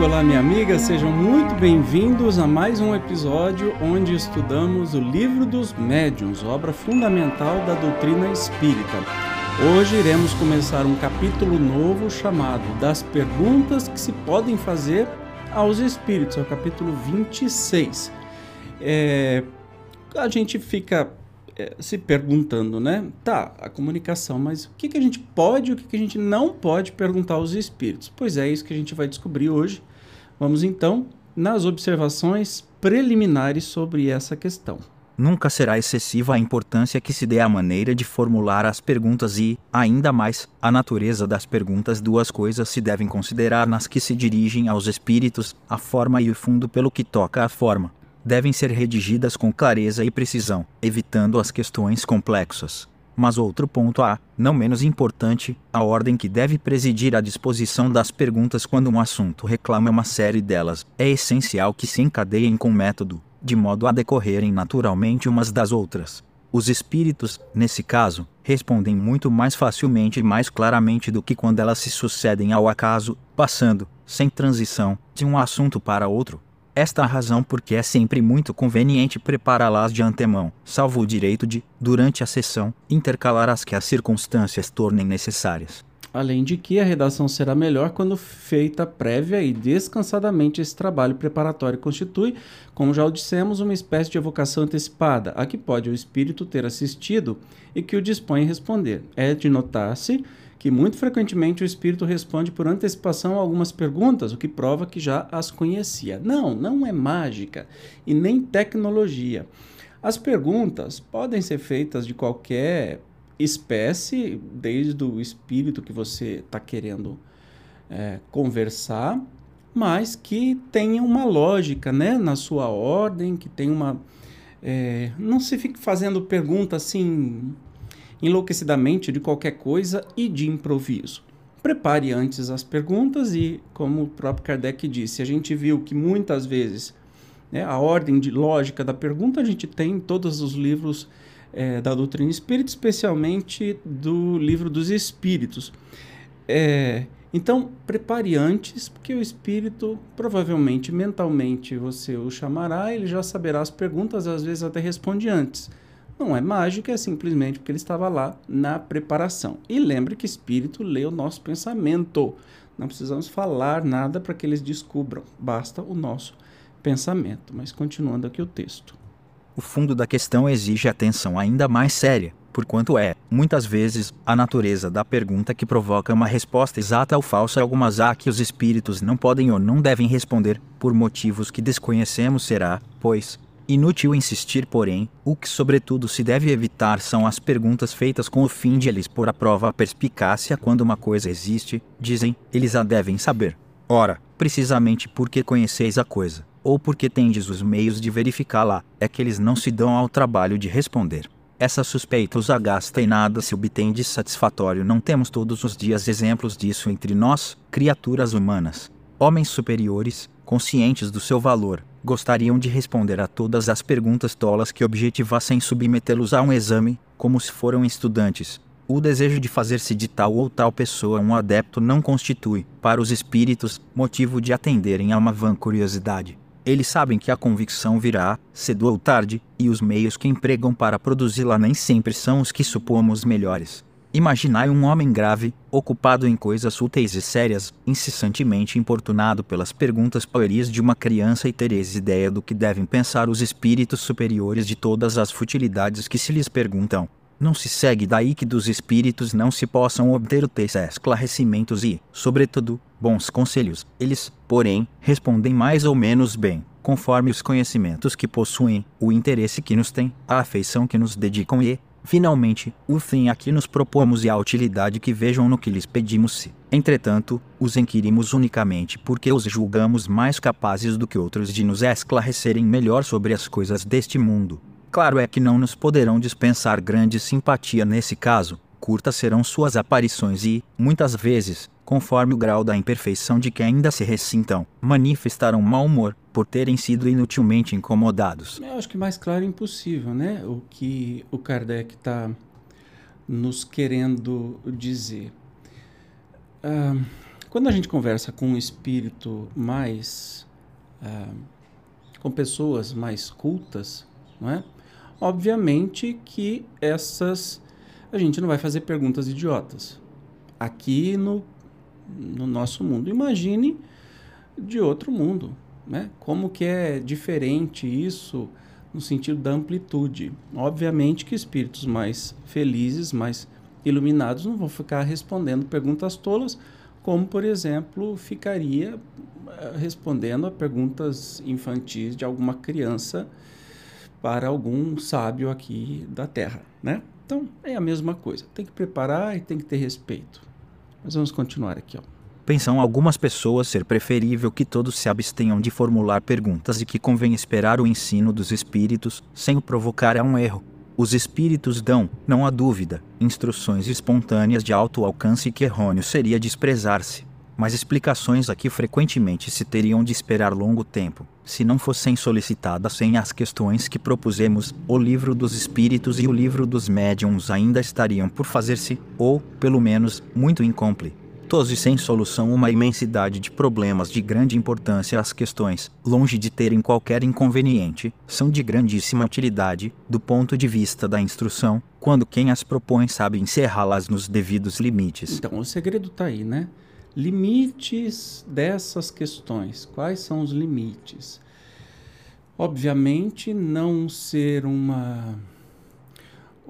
Amigo, olá, minha amiga, sejam muito bem-vindos a mais um episódio onde estudamos o Livro dos Médiuns, obra fundamental da doutrina espírita. Hoje iremos começar um capítulo novo chamado Das Perguntas que se podem fazer aos Espíritos, é o capítulo 26. É, a gente fica é, se perguntando, né? Tá, a comunicação, mas o que, que a gente pode e o que, que a gente não pode perguntar aos espíritos? Pois é, isso que a gente vai descobrir hoje. Vamos então nas observações preliminares sobre essa questão. Nunca será excessiva a importância que se dê à maneira de formular as perguntas e, ainda mais, a natureza das perguntas. Duas coisas se devem considerar nas que se dirigem aos espíritos: a forma e o fundo, pelo que toca à forma devem ser redigidas com clareza e precisão, evitando as questões complexas. Mas outro ponto A, não menos importante, a ordem que deve presidir a disposição das perguntas quando um assunto reclama uma série delas. É essencial que se encadeiem com método, de modo a decorrerem naturalmente umas das outras. Os espíritos, nesse caso, respondem muito mais facilmente e mais claramente do que quando elas se sucedem ao acaso, passando, sem transição, de um assunto para outro. Esta a razão porque é sempre muito conveniente prepará-las de antemão, salvo o direito de, durante a sessão, intercalar as que as circunstâncias tornem necessárias. Além de que a redação será melhor quando feita prévia e descansadamente esse trabalho preparatório constitui, como já o dissemos, uma espécie de evocação antecipada, a que pode o espírito ter assistido e que o dispõe a responder. É de notar-se que muito frequentemente o espírito responde por antecipação a algumas perguntas, o que prova que já as conhecia. Não, não é mágica e nem tecnologia. As perguntas podem ser feitas de qualquer espécie, desde o espírito que você está querendo é, conversar, mas que tenha uma lógica né, na sua ordem, que tenha uma. É, não se fique fazendo pergunta assim enlouquecidamente de qualquer coisa e de improviso. Prepare antes as perguntas e, como o próprio Kardec disse, a gente viu que muitas vezes né, a ordem de lógica da pergunta a gente tem em todos os livros é, da doutrina espírita, especialmente do livro dos espíritos. É, então, prepare antes, porque o espírito, provavelmente, mentalmente, você o chamará, ele já saberá as perguntas, às vezes até responde antes. Não é mágica, é simplesmente porque ele estava lá na preparação. E lembre que espírito lê o nosso pensamento. Não precisamos falar nada para que eles descubram, basta o nosso pensamento. Mas continuando aqui o texto. O fundo da questão exige atenção ainda mais séria, porquanto é, muitas vezes, a natureza da pergunta que provoca uma resposta exata ou falsa. Algumas há que os espíritos não podem ou não devem responder, por motivos que desconhecemos será, pois, Inútil insistir, porém, o que sobretudo se deve evitar são as perguntas feitas com o fim de eles pôr à prova a perspicácia quando uma coisa existe, dizem, eles a devem saber. Ora, precisamente porque conheceis a coisa, ou porque tendes os meios de verificá-la, é que eles não se dão ao trabalho de responder. Essa suspeita os agasta e nada se obtém de satisfatório. Não temos todos os dias exemplos disso entre nós, criaturas humanas. Homens superiores, conscientes do seu valor, gostariam de responder a todas as perguntas tolas que objetivassem submetê-los a um exame, como se foram estudantes. O desejo de fazer-se de tal ou tal pessoa um adepto não constitui, para os espíritos, motivo de atenderem a uma vã curiosidade. Eles sabem que a convicção virá, cedo ou tarde, e os meios que empregam para produzi-la nem sempre são os que supomos melhores. Imaginai um homem grave, ocupado em coisas úteis e sérias, incessantemente importunado pelas perguntas pueris de uma criança e tereis ideia do que devem pensar os espíritos superiores de todas as futilidades que se lhes perguntam. Não se segue daí que dos espíritos não se possam obter os esclarecimentos e, sobretudo, bons conselhos. Eles, porém, respondem mais ou menos bem, conforme os conhecimentos que possuem, o interesse que nos têm, a afeição que nos dedicam e, Finalmente, o fim a que nos propomos e a utilidade que vejam no que lhes pedimos-se. Entretanto, os inquirimos unicamente porque os julgamos mais capazes do que outros de nos esclarecerem melhor sobre as coisas deste mundo. Claro é que não nos poderão dispensar grande simpatia nesse caso, curtas serão suas aparições e, muitas vezes, conforme o grau da imperfeição de que ainda se ressintam, manifestarão mau humor por terem sido inutilmente incomodados. Eu acho que mais claro é impossível, né? O que o Kardec está nos querendo dizer. Ah, Quando a gente conversa com um espírito mais. Uh, com pessoas mais cultas, não é? Obviamente que essas. A gente não vai fazer perguntas idiotas. Aqui no, no nosso mundo. Imagine de outro mundo. Né? Como que é diferente isso no sentido da amplitude. Obviamente que espíritos mais felizes, mais iluminados, não vão ficar respondendo perguntas tolas, como, por exemplo, ficaria eh, respondendo a perguntas infantis de alguma criança para algum sábio aqui da Terra, né? Então, é a mesma coisa. Tem que preparar e tem que ter respeito. Mas vamos continuar aqui, ó. Pensam algumas pessoas ser preferível que todos se abstenham de formular perguntas e que convém esperar o ensino dos espíritos, sem o provocar a um erro. Os espíritos dão, não há dúvida, instruções espontâneas de alto alcance que errôneo seria desprezar-se. Mas explicações aqui frequentemente se teriam de esperar longo tempo, se não fossem solicitadas sem as questões que propusemos, o livro dos espíritos e o livro dos médiums ainda estariam por fazer-se, ou, pelo menos, muito incompletos e sem solução uma imensidade de problemas de grande importância as questões, longe de terem qualquer inconveniente, são de grandíssima utilidade, do ponto de vista da instrução, quando quem as propõe sabe encerrá-las nos devidos limites. Então, o segredo está aí, né? Limites dessas questões. Quais são os limites? Obviamente, não ser uma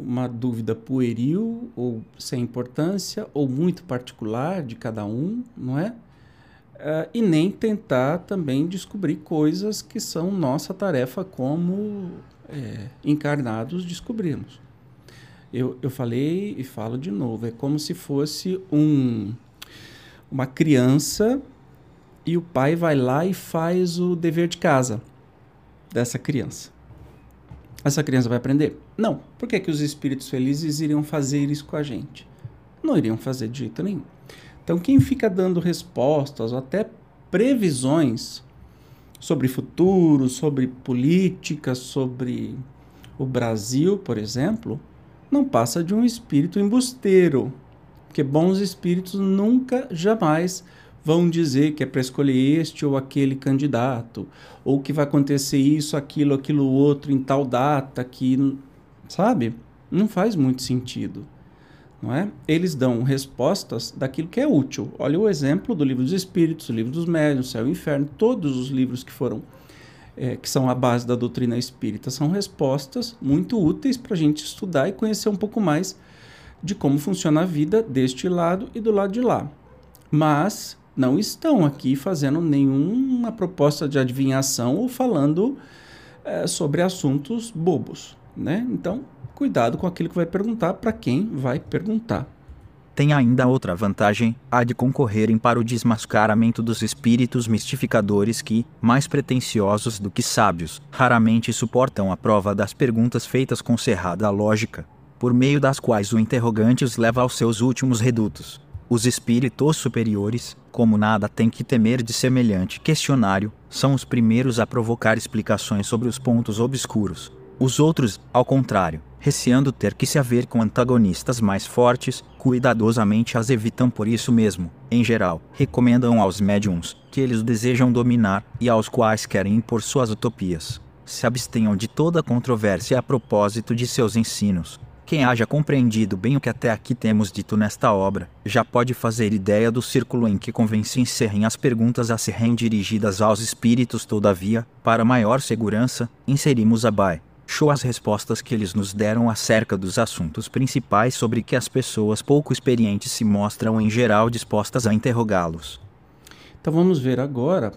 uma dúvida pueril ou sem importância ou muito particular de cada um, não é? Uh, e nem tentar também descobrir coisas que são nossa tarefa como é, encarnados descobrirmos. Eu, eu falei e falo de novo, é como se fosse um, uma criança e o pai vai lá e faz o dever de casa dessa criança. Essa criança vai aprender? Não. Por que, que os espíritos felizes iriam fazer isso com a gente? Não iriam fazer de jeito nenhum. Então, quem fica dando respostas ou até previsões sobre futuro, sobre política, sobre o Brasil, por exemplo, não passa de um espírito embusteiro. Porque bons espíritos nunca, jamais vão dizer que é para escolher este ou aquele candidato, ou que vai acontecer isso, aquilo, aquilo outro em tal data, que, sabe? Não faz muito sentido, não é? Eles dão respostas daquilo que é útil. Olha o exemplo do livro dos Espíritos, o livro dos Médiuns, Céu e Inferno, todos os livros que foram é, que são a base da doutrina espírita, são respostas muito úteis para a gente estudar e conhecer um pouco mais de como funciona a vida deste lado e do lado de lá. Mas não estão aqui fazendo nenhuma proposta de adivinhação ou falando é, sobre assuntos bobos, né? Então, cuidado com aquilo que vai perguntar para quem vai perguntar. Tem ainda outra vantagem, a de concorrerem para o desmascaramento dos espíritos mistificadores que, mais pretensiosos do que sábios, raramente suportam a prova das perguntas feitas com cerrada lógica, por meio das quais o interrogante os leva aos seus últimos redutos. Os espíritos superiores, como nada tem que temer de semelhante questionário, são os primeiros a provocar explicações sobre os pontos obscuros. Os outros, ao contrário, receando ter que se haver com antagonistas mais fortes, cuidadosamente as evitam por isso mesmo. Em geral, recomendam aos médiums, que eles desejam dominar e aos quais querem impor suas utopias, se abstenham de toda controvérsia a propósito de seus ensinos, quem haja compreendido bem o que até aqui temos dito nesta obra, já pode fazer ideia do círculo em que convém se encerrem as perguntas a serem dirigidas aos espíritos. Todavia, para maior segurança, inserimos abaixo show as respostas que eles nos deram acerca dos assuntos principais sobre que as pessoas pouco experientes se mostram em geral dispostas a interrogá-los. Então vamos ver agora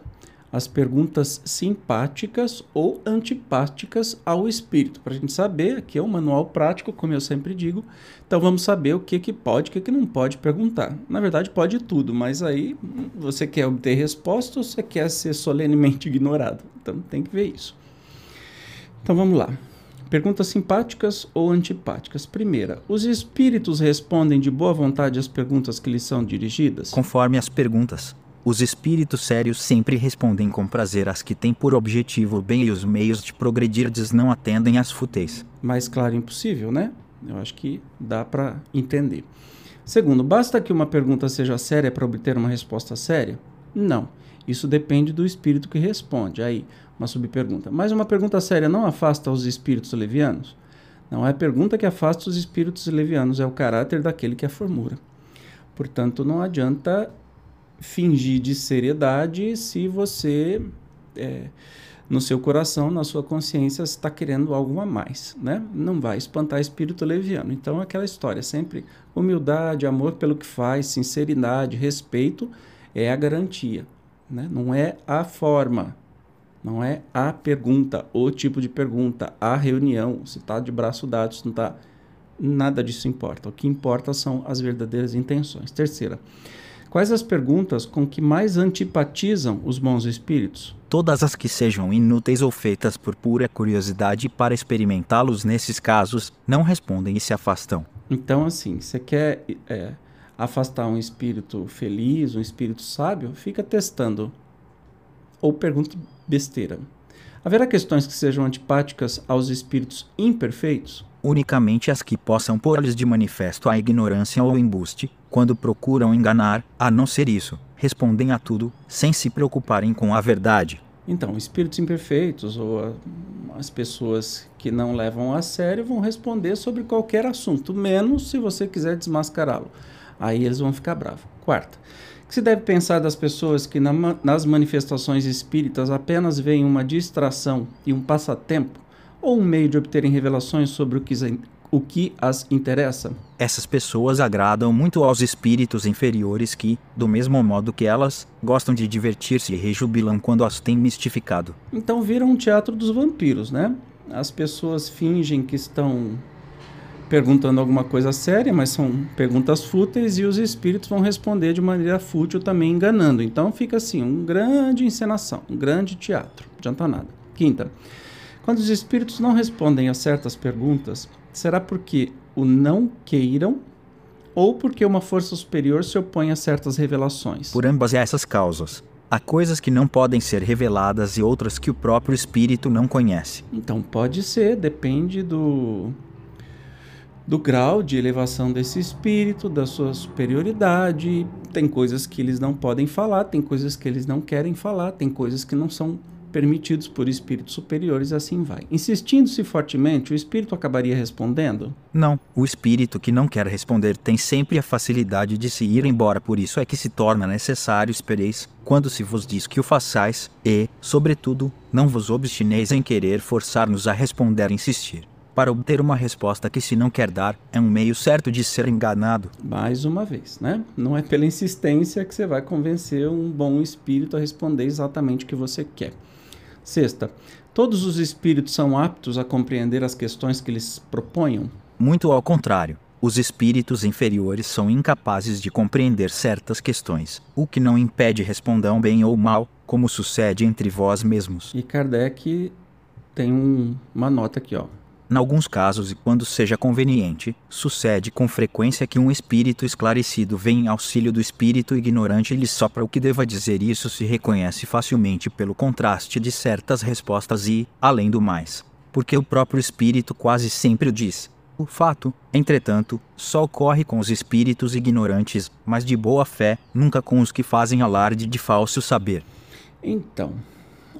as perguntas simpáticas ou antipáticas ao espírito. Para a gente saber, aqui é um manual prático, como eu sempre digo. Então vamos saber o que, que pode e o que, que não pode perguntar. Na verdade, pode tudo, mas aí você quer obter resposta ou você quer ser solenemente ignorado? Então tem que ver isso. Então vamos lá. Perguntas simpáticas ou antipáticas? Primeira, os espíritos respondem de boa vontade às perguntas que lhes são dirigidas? Conforme as perguntas. Os espíritos sérios sempre respondem com prazer às que têm por objetivo o bem e os meios de progredir não atendem às fúteis. Mais claro impossível, né? Eu acho que dá para entender. Segundo, basta que uma pergunta seja séria para obter uma resposta séria? Não. Isso depende do espírito que responde. Aí, uma subpergunta. Mas uma pergunta séria não afasta os espíritos levianos? Não é a pergunta que afasta os espíritos levianos, é o caráter daquele que a formula. Portanto, não adianta fingir de seriedade se você, é, no seu coração, na sua consciência, está querendo algo a mais, né? Não vai espantar espírito leviano. Então, aquela história, sempre humildade, amor pelo que faz, sinceridade, respeito é a garantia, né? Não é a forma, não é a pergunta, o tipo de pergunta, a reunião, se está de braço dado, se não está. Nada disso importa. O que importa são as verdadeiras intenções. Terceira, quais as perguntas com que mais antipatizam os bons espíritos? Todas as que sejam inúteis ou feitas por pura curiosidade para experimentá-los nesses casos, não respondem e se afastam. Então, assim, você quer é, afastar um espírito feliz, um espírito sábio, fica testando ou pergunte besteira. Haverá questões que sejam antipáticas aos espíritos imperfeitos? Unicamente as que possam pôr-lhes de manifesto a ignorância ou o embuste, quando procuram enganar, a não ser isso, respondem a tudo, sem se preocuparem com a verdade. Então, espíritos imperfeitos ou as pessoas que não levam a sério vão responder sobre qualquer assunto, menos se você quiser desmascará-lo. Aí eles vão ficar bravos. Quarta, que se deve pensar das pessoas que na, nas manifestações espíritas apenas veem uma distração e um passatempo, ou um meio de obterem revelações sobre o que, o que as interessa? Essas pessoas agradam muito aos espíritos inferiores que, do mesmo modo que elas, gostam de divertir-se e rejubilam quando as têm mistificado. Então viram um teatro dos vampiros, né? As pessoas fingem que estão perguntando alguma coisa séria, mas são perguntas fúteis e os espíritos vão responder de maneira fútil também enganando. Então fica assim, um grande encenação, um grande teatro. Não adianta nada. Quinta, quando os espíritos não respondem a certas perguntas, será porque o não queiram ou porque uma força superior se opõe a certas revelações? Por ambas essas causas. Há coisas que não podem ser reveladas e outras que o próprio espírito não conhece. Então pode ser, depende do do grau de elevação desse espírito, da sua superioridade. Tem coisas que eles não podem falar, tem coisas que eles não querem falar, tem coisas que não são permitidos por espíritos superiores, assim vai. Insistindo-se fortemente, o espírito acabaria respondendo? Não, o espírito que não quer responder tem sempre a facilidade de se ir embora, por isso é que se torna necessário espereis quando se vos diz que o façais, e, sobretudo, não vos obstineis em querer forçar-nos a responder e insistir para obter uma resposta que se não quer dar, é um meio certo de ser enganado. Mais uma vez, né? Não é pela insistência que você vai convencer um bom espírito a responder exatamente o que você quer. Sexta, todos os espíritos são aptos a compreender as questões que lhes proponham? Muito ao contrário. Os espíritos inferiores são incapazes de compreender certas questões, o que não impede respondam bem ou mal, como sucede entre vós mesmos. E Kardec tem um, uma nota aqui, ó. Em alguns casos e quando seja conveniente, sucede com frequência que um espírito esclarecido vem em auxílio do espírito ignorante e lhe sopra o que deva dizer. Isso se reconhece facilmente pelo contraste de certas respostas e, além do mais, porque o próprio espírito quase sempre o diz. O fato, entretanto, só ocorre com os espíritos ignorantes, mas de boa fé, nunca com os que fazem alarde de falso saber. Então,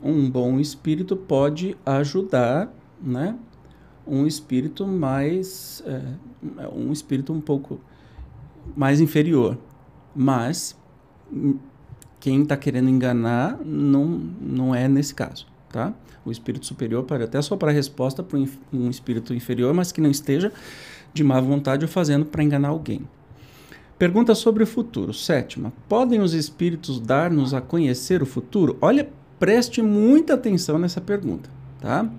um bom espírito pode ajudar, né, um espírito mais é, um espírito um pouco mais inferior. Mas quem está querendo enganar não não é nesse caso tá? O espírito superior pode até só para resposta para um espírito inferior mas que não esteja de má vontade ou fazendo para enganar alguém. Pergunta sobre o futuro. Sétima. Podem os espíritos dar-nos a conhecer o futuro? Olha preste muita atenção nessa pergunta tá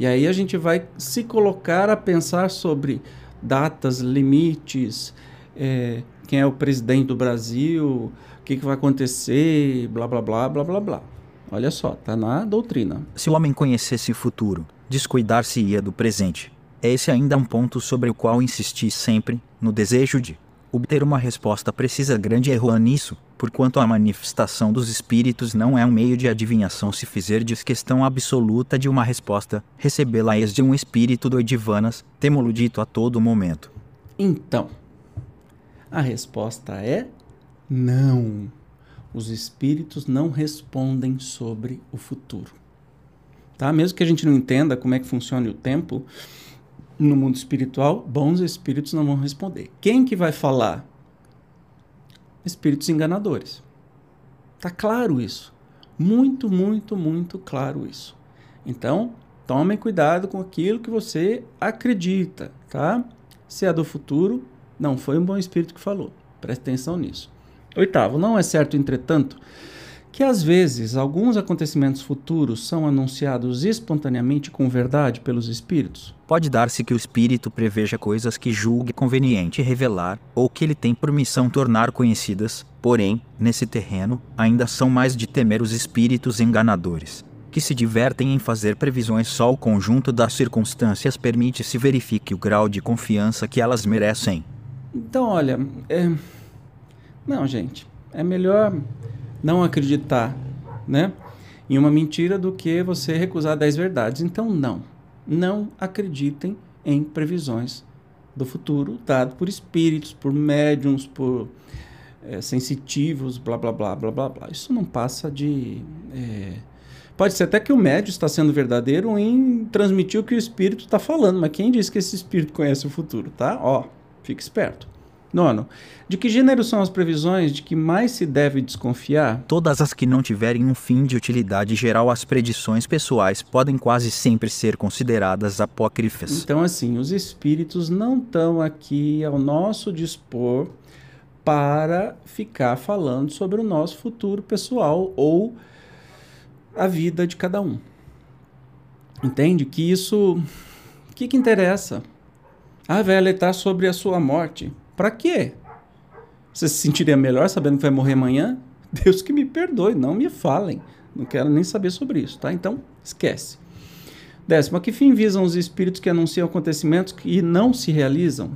e aí a gente vai se colocar a pensar sobre datas, limites, é, quem é o presidente do Brasil, o que, que vai acontecer, blá blá blá blá blá blá. Olha só, tá na doutrina. Se o homem conhecesse o futuro, descuidar-se-ia do presente. Esse ainda é um ponto sobre o qual insisti sempre, no desejo de obter uma resposta precisa grande erro nisso, porquanto a manifestação dos espíritos não é um meio de adivinhação se fizerdes questão absoluta de uma resposta, recebê-la-eis de um espírito doidivanas, temo-lo dito a todo momento. Então, A resposta é não. Os espíritos não respondem sobre o futuro. Tá? Mesmo que a gente não entenda como é que funciona o tempo no mundo espiritual, bons espíritos não vão responder. Quem que vai falar? Espíritos enganadores. Tá claro isso. Muito, muito, muito claro isso. Então, tomem cuidado com aquilo que você acredita, tá? Se é do futuro, não foi um bom espírito que falou. Preste atenção nisso. Oitavo, não é certo, entretanto, que às vezes alguns acontecimentos futuros são anunciados espontaneamente com verdade pelos espíritos? Pode dar-se que o espírito preveja coisas que julgue conveniente revelar, ou que ele tem por missão tornar conhecidas, porém, nesse terreno, ainda são mais de temer os espíritos enganadores, que se divertem em fazer previsões só o conjunto das circunstâncias permite se verifique o grau de confiança que elas merecem. Então, olha, é... não, gente, é melhor não acreditar, né, em uma mentira do que você recusar dez verdades. Então, não, não acreditem em previsões do futuro dado por espíritos, por médiums, por é, sensitivos, blá blá blá blá blá blá. Isso não passa de é... Pode ser até que o médium está sendo verdadeiro em transmitir o que o espírito está falando, mas quem diz que esse espírito conhece o futuro, tá? Ó, fique esperto. Nono, de que gênero são as previsões de que mais se deve desconfiar? Todas as que não tiverem um fim de utilidade geral, as predições pessoais podem quase sempre ser consideradas apócrifas. Então, assim, os espíritos não estão aqui ao nosso dispor para ficar falando sobre o nosso futuro pessoal ou a vida de cada um. Entende? Que isso. O que, que interessa? Ah, vai alertar sobre a sua morte. Para quê? Você se sentiria melhor sabendo que vai morrer amanhã? Deus que me perdoe, não me falem. Não quero nem saber sobre isso, tá? Então, esquece. Décimo, a que fim visam os espíritos que anunciam acontecimentos que não se realizam?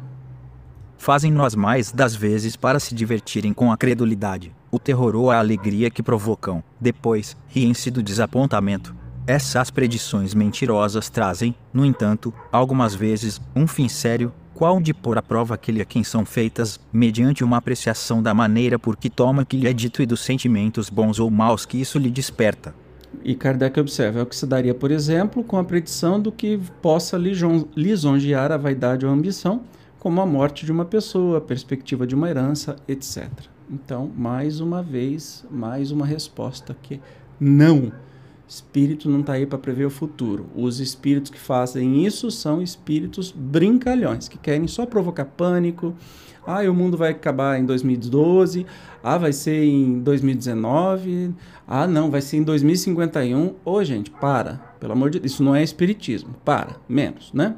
Fazem nós mais das vezes para se divertirem com a credulidade, o terror ou a alegria que provocam. Depois, riem-se do desapontamento. Essas predições mentirosas trazem, no entanto, algumas vezes, um fim sério qual de pôr à prova aquele a quem são feitas, mediante uma apreciação da maneira por que toma que lhe é dito e dos sentimentos bons ou maus que isso lhe desperta. E Kardec observa, é o que se daria, por exemplo, com a predição do que possa lisonjear a vaidade ou a ambição, como a morte de uma pessoa, a perspectiva de uma herança, etc. Então, mais uma vez, mais uma resposta que não Espírito não está aí para prever o futuro. Os espíritos que fazem isso são espíritos brincalhões, que querem só provocar pânico. Ah, o mundo vai acabar em 2012. Ah, vai ser em 2019. Ah, não, vai ser em 2051. Ô, oh, gente, para. Pelo amor de Deus, isso não é espiritismo. Para, menos, né?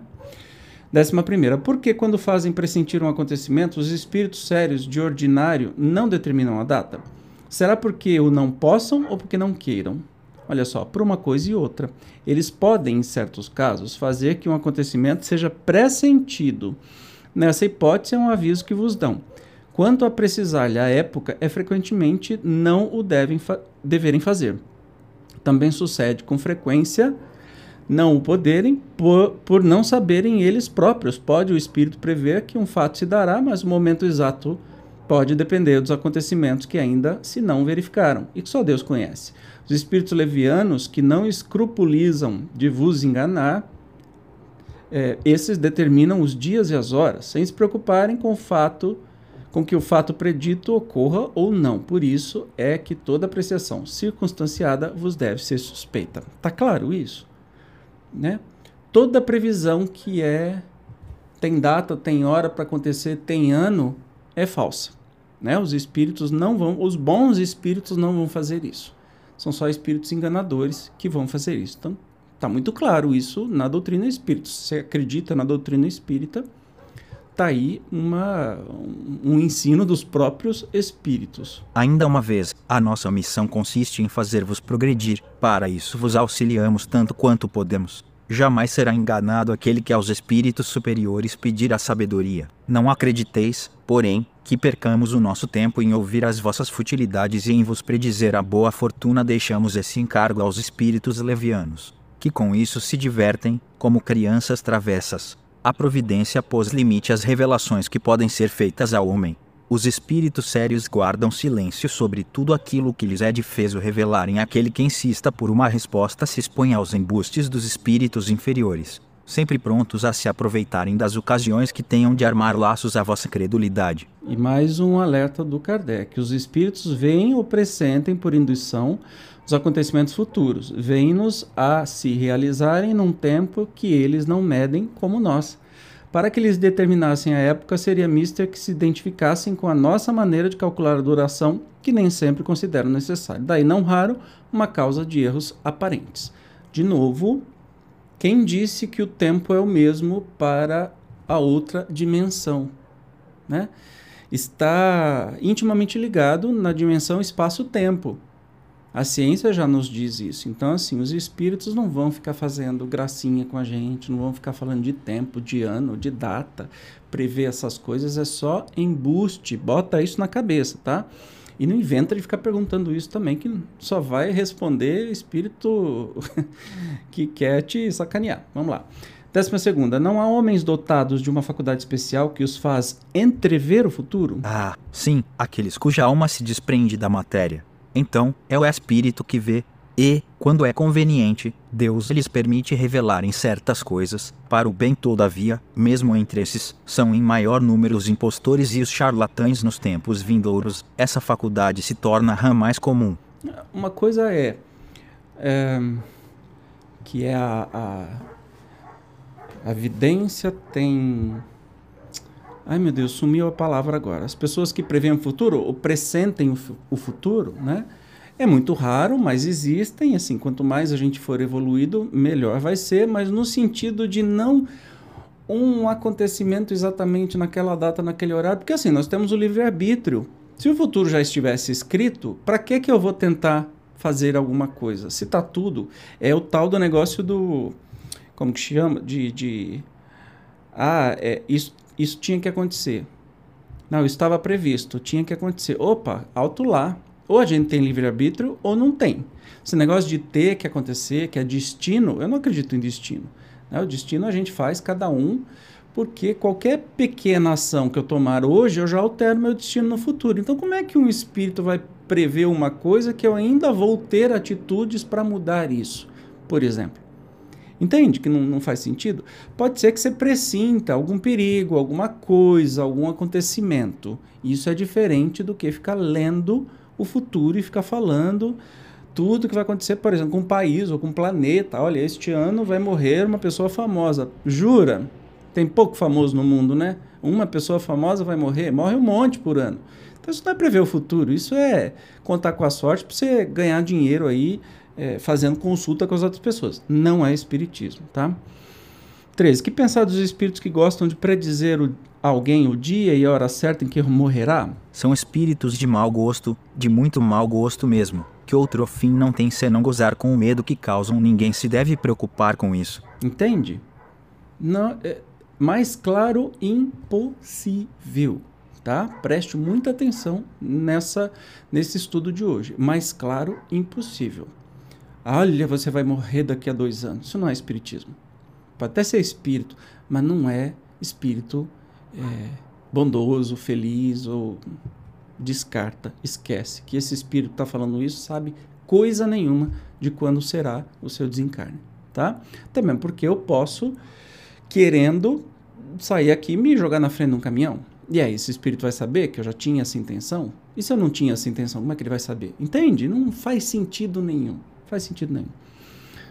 Décima primeira, por que quando fazem pressentir um acontecimento, os espíritos sérios de ordinário não determinam a data? Será porque o não possam ou porque não queiram? Olha só, por uma coisa e outra. Eles podem, em certos casos, fazer que um acontecimento seja pressentido. Nessa hipótese, é um aviso que vos dão. Quanto a precisar-lhe a época, é frequentemente não o devem fa deverem fazer. Também sucede com frequência não o poderem por, por não saberem eles próprios. Pode o espírito prever que um fato se dará, mas o momento exato pode depender dos acontecimentos que ainda se não verificaram e que só Deus conhece. Os espíritos levianos que não escrupulizam de vos enganar, é, esses determinam os dias e as horas, sem se preocuparem com o fato com que o fato predito ocorra ou não. Por isso é que toda apreciação circunstanciada vos deve ser suspeita. Tá claro isso? Né? Toda previsão que é tem data, tem hora para acontecer, tem ano, é falsa. Né? Os espíritos não vão, os bons espíritos não vão fazer isso são só espíritos enganadores que vão fazer isso. Então, está muito claro isso na doutrina espírita. Se você acredita na doutrina espírita, está aí uma, um ensino dos próprios espíritos. Ainda uma vez, a nossa missão consiste em fazer-vos progredir. Para isso vos auxiliamos tanto quanto podemos. Jamais será enganado aquele que aos espíritos superiores pedir a sabedoria. Não acrediteis, porém, que percamos o nosso tempo em ouvir as vossas futilidades e em vos predizer a boa fortuna deixamos esse encargo aos espíritos levianos, que com isso se divertem, como crianças travessas. A providência pôs limite às revelações que podem ser feitas ao homem. Os espíritos sérios guardam silêncio sobre tudo aquilo que lhes é difeso revelarem aquele que insista por uma resposta se expõe aos embustes dos espíritos inferiores, sempre prontos a se aproveitarem das ocasiões que tenham de armar laços à vossa credulidade. E mais um alerta do Kardec: os espíritos veem ou pressentem por indução os acontecimentos futuros, veem-nos a se realizarem num tempo que eles não medem como nós para que eles determinassem a época, seria mister que se identificassem com a nossa maneira de calcular a duração, que nem sempre consideram necessário. Daí, não raro, uma causa de erros aparentes. De novo, quem disse que o tempo é o mesmo para a outra dimensão? Né? Está intimamente ligado na dimensão espaço-tempo. A ciência já nos diz isso. Então, assim, os espíritos não vão ficar fazendo gracinha com a gente, não vão ficar falando de tempo, de ano, de data, prever essas coisas, é só embuste, bota isso na cabeça, tá? E não inventa de ficar perguntando isso também, que só vai responder espírito que quer te sacanear. Vamos lá. Décima segunda, não há homens dotados de uma faculdade especial que os faz entrever o futuro? Ah, sim, aqueles cuja alma se desprende da matéria então, é o Espírito que vê, e, quando é conveniente, Deus lhes permite revelarem certas coisas, para o bem todavia, mesmo entre esses, são em maior número os impostores e os charlatães nos tempos vindouros, essa faculdade se torna a mais comum. Uma coisa é, é que é a, a, a evidência tem Ai meu Deus, sumiu a palavra agora. As pessoas que preveem o futuro, ou pressentem o, o futuro, né? É muito raro, mas existem. Assim, quanto mais a gente for evoluído, melhor vai ser, mas no sentido de não um acontecimento exatamente naquela data, naquele horário, porque assim, nós temos o livre-arbítrio. Se o futuro já estivesse escrito, para que que eu vou tentar fazer alguma coisa? Se tá tudo, é o tal do negócio do como que chama? De, de ah, é, isso isso tinha que acontecer. Não, estava previsto, tinha que acontecer. Opa, alto lá. Ou a gente tem livre-arbítrio ou não tem. Esse negócio de ter que acontecer, que é destino, eu não acredito em destino. Né? O destino a gente faz cada um, porque qualquer pequena ação que eu tomar hoje, eu já altero meu destino no futuro. Então, como é que um espírito vai prever uma coisa que eu ainda vou ter atitudes para mudar isso? Por exemplo. Entende que não, não faz sentido? Pode ser que você pressinta algum perigo, alguma coisa, algum acontecimento. Isso é diferente do que ficar lendo o futuro e ficar falando tudo que vai acontecer, por exemplo, com um país ou com um planeta. Olha, este ano vai morrer uma pessoa famosa. Jura? Tem pouco famoso no mundo, né? Uma pessoa famosa vai morrer, morre um monte por ano. Então isso não é prever o futuro, isso é contar com a sorte para você ganhar dinheiro aí é, fazendo consulta com as outras pessoas. Não é espiritismo, tá? 13. Que pensar dos espíritos que gostam de predizer o, alguém o dia e a hora certa em que morrerá? São espíritos de mau gosto, de muito mau gosto mesmo, que outro fim não tem senão gozar com o medo que causam. Ninguém se deve preocupar com isso. Entende? Não, é, mais claro, impossível. Tá? Preste muita atenção nessa, nesse estudo de hoje. Mais claro, impossível. Olha, você vai morrer daqui a dois anos. Isso não é espiritismo. Pode até ser espírito, mas não é espírito é, bondoso, feliz ou descarta, esquece que esse espírito está falando isso, sabe coisa nenhuma de quando será o seu desencarne, tá? Também porque eu posso, querendo sair aqui e me jogar na frente de um caminhão. E aí, esse espírito vai saber que eu já tinha essa intenção? E se eu não tinha essa intenção, como é que ele vai saber? Entende? Não faz sentido nenhum. Faz sentido nenhum.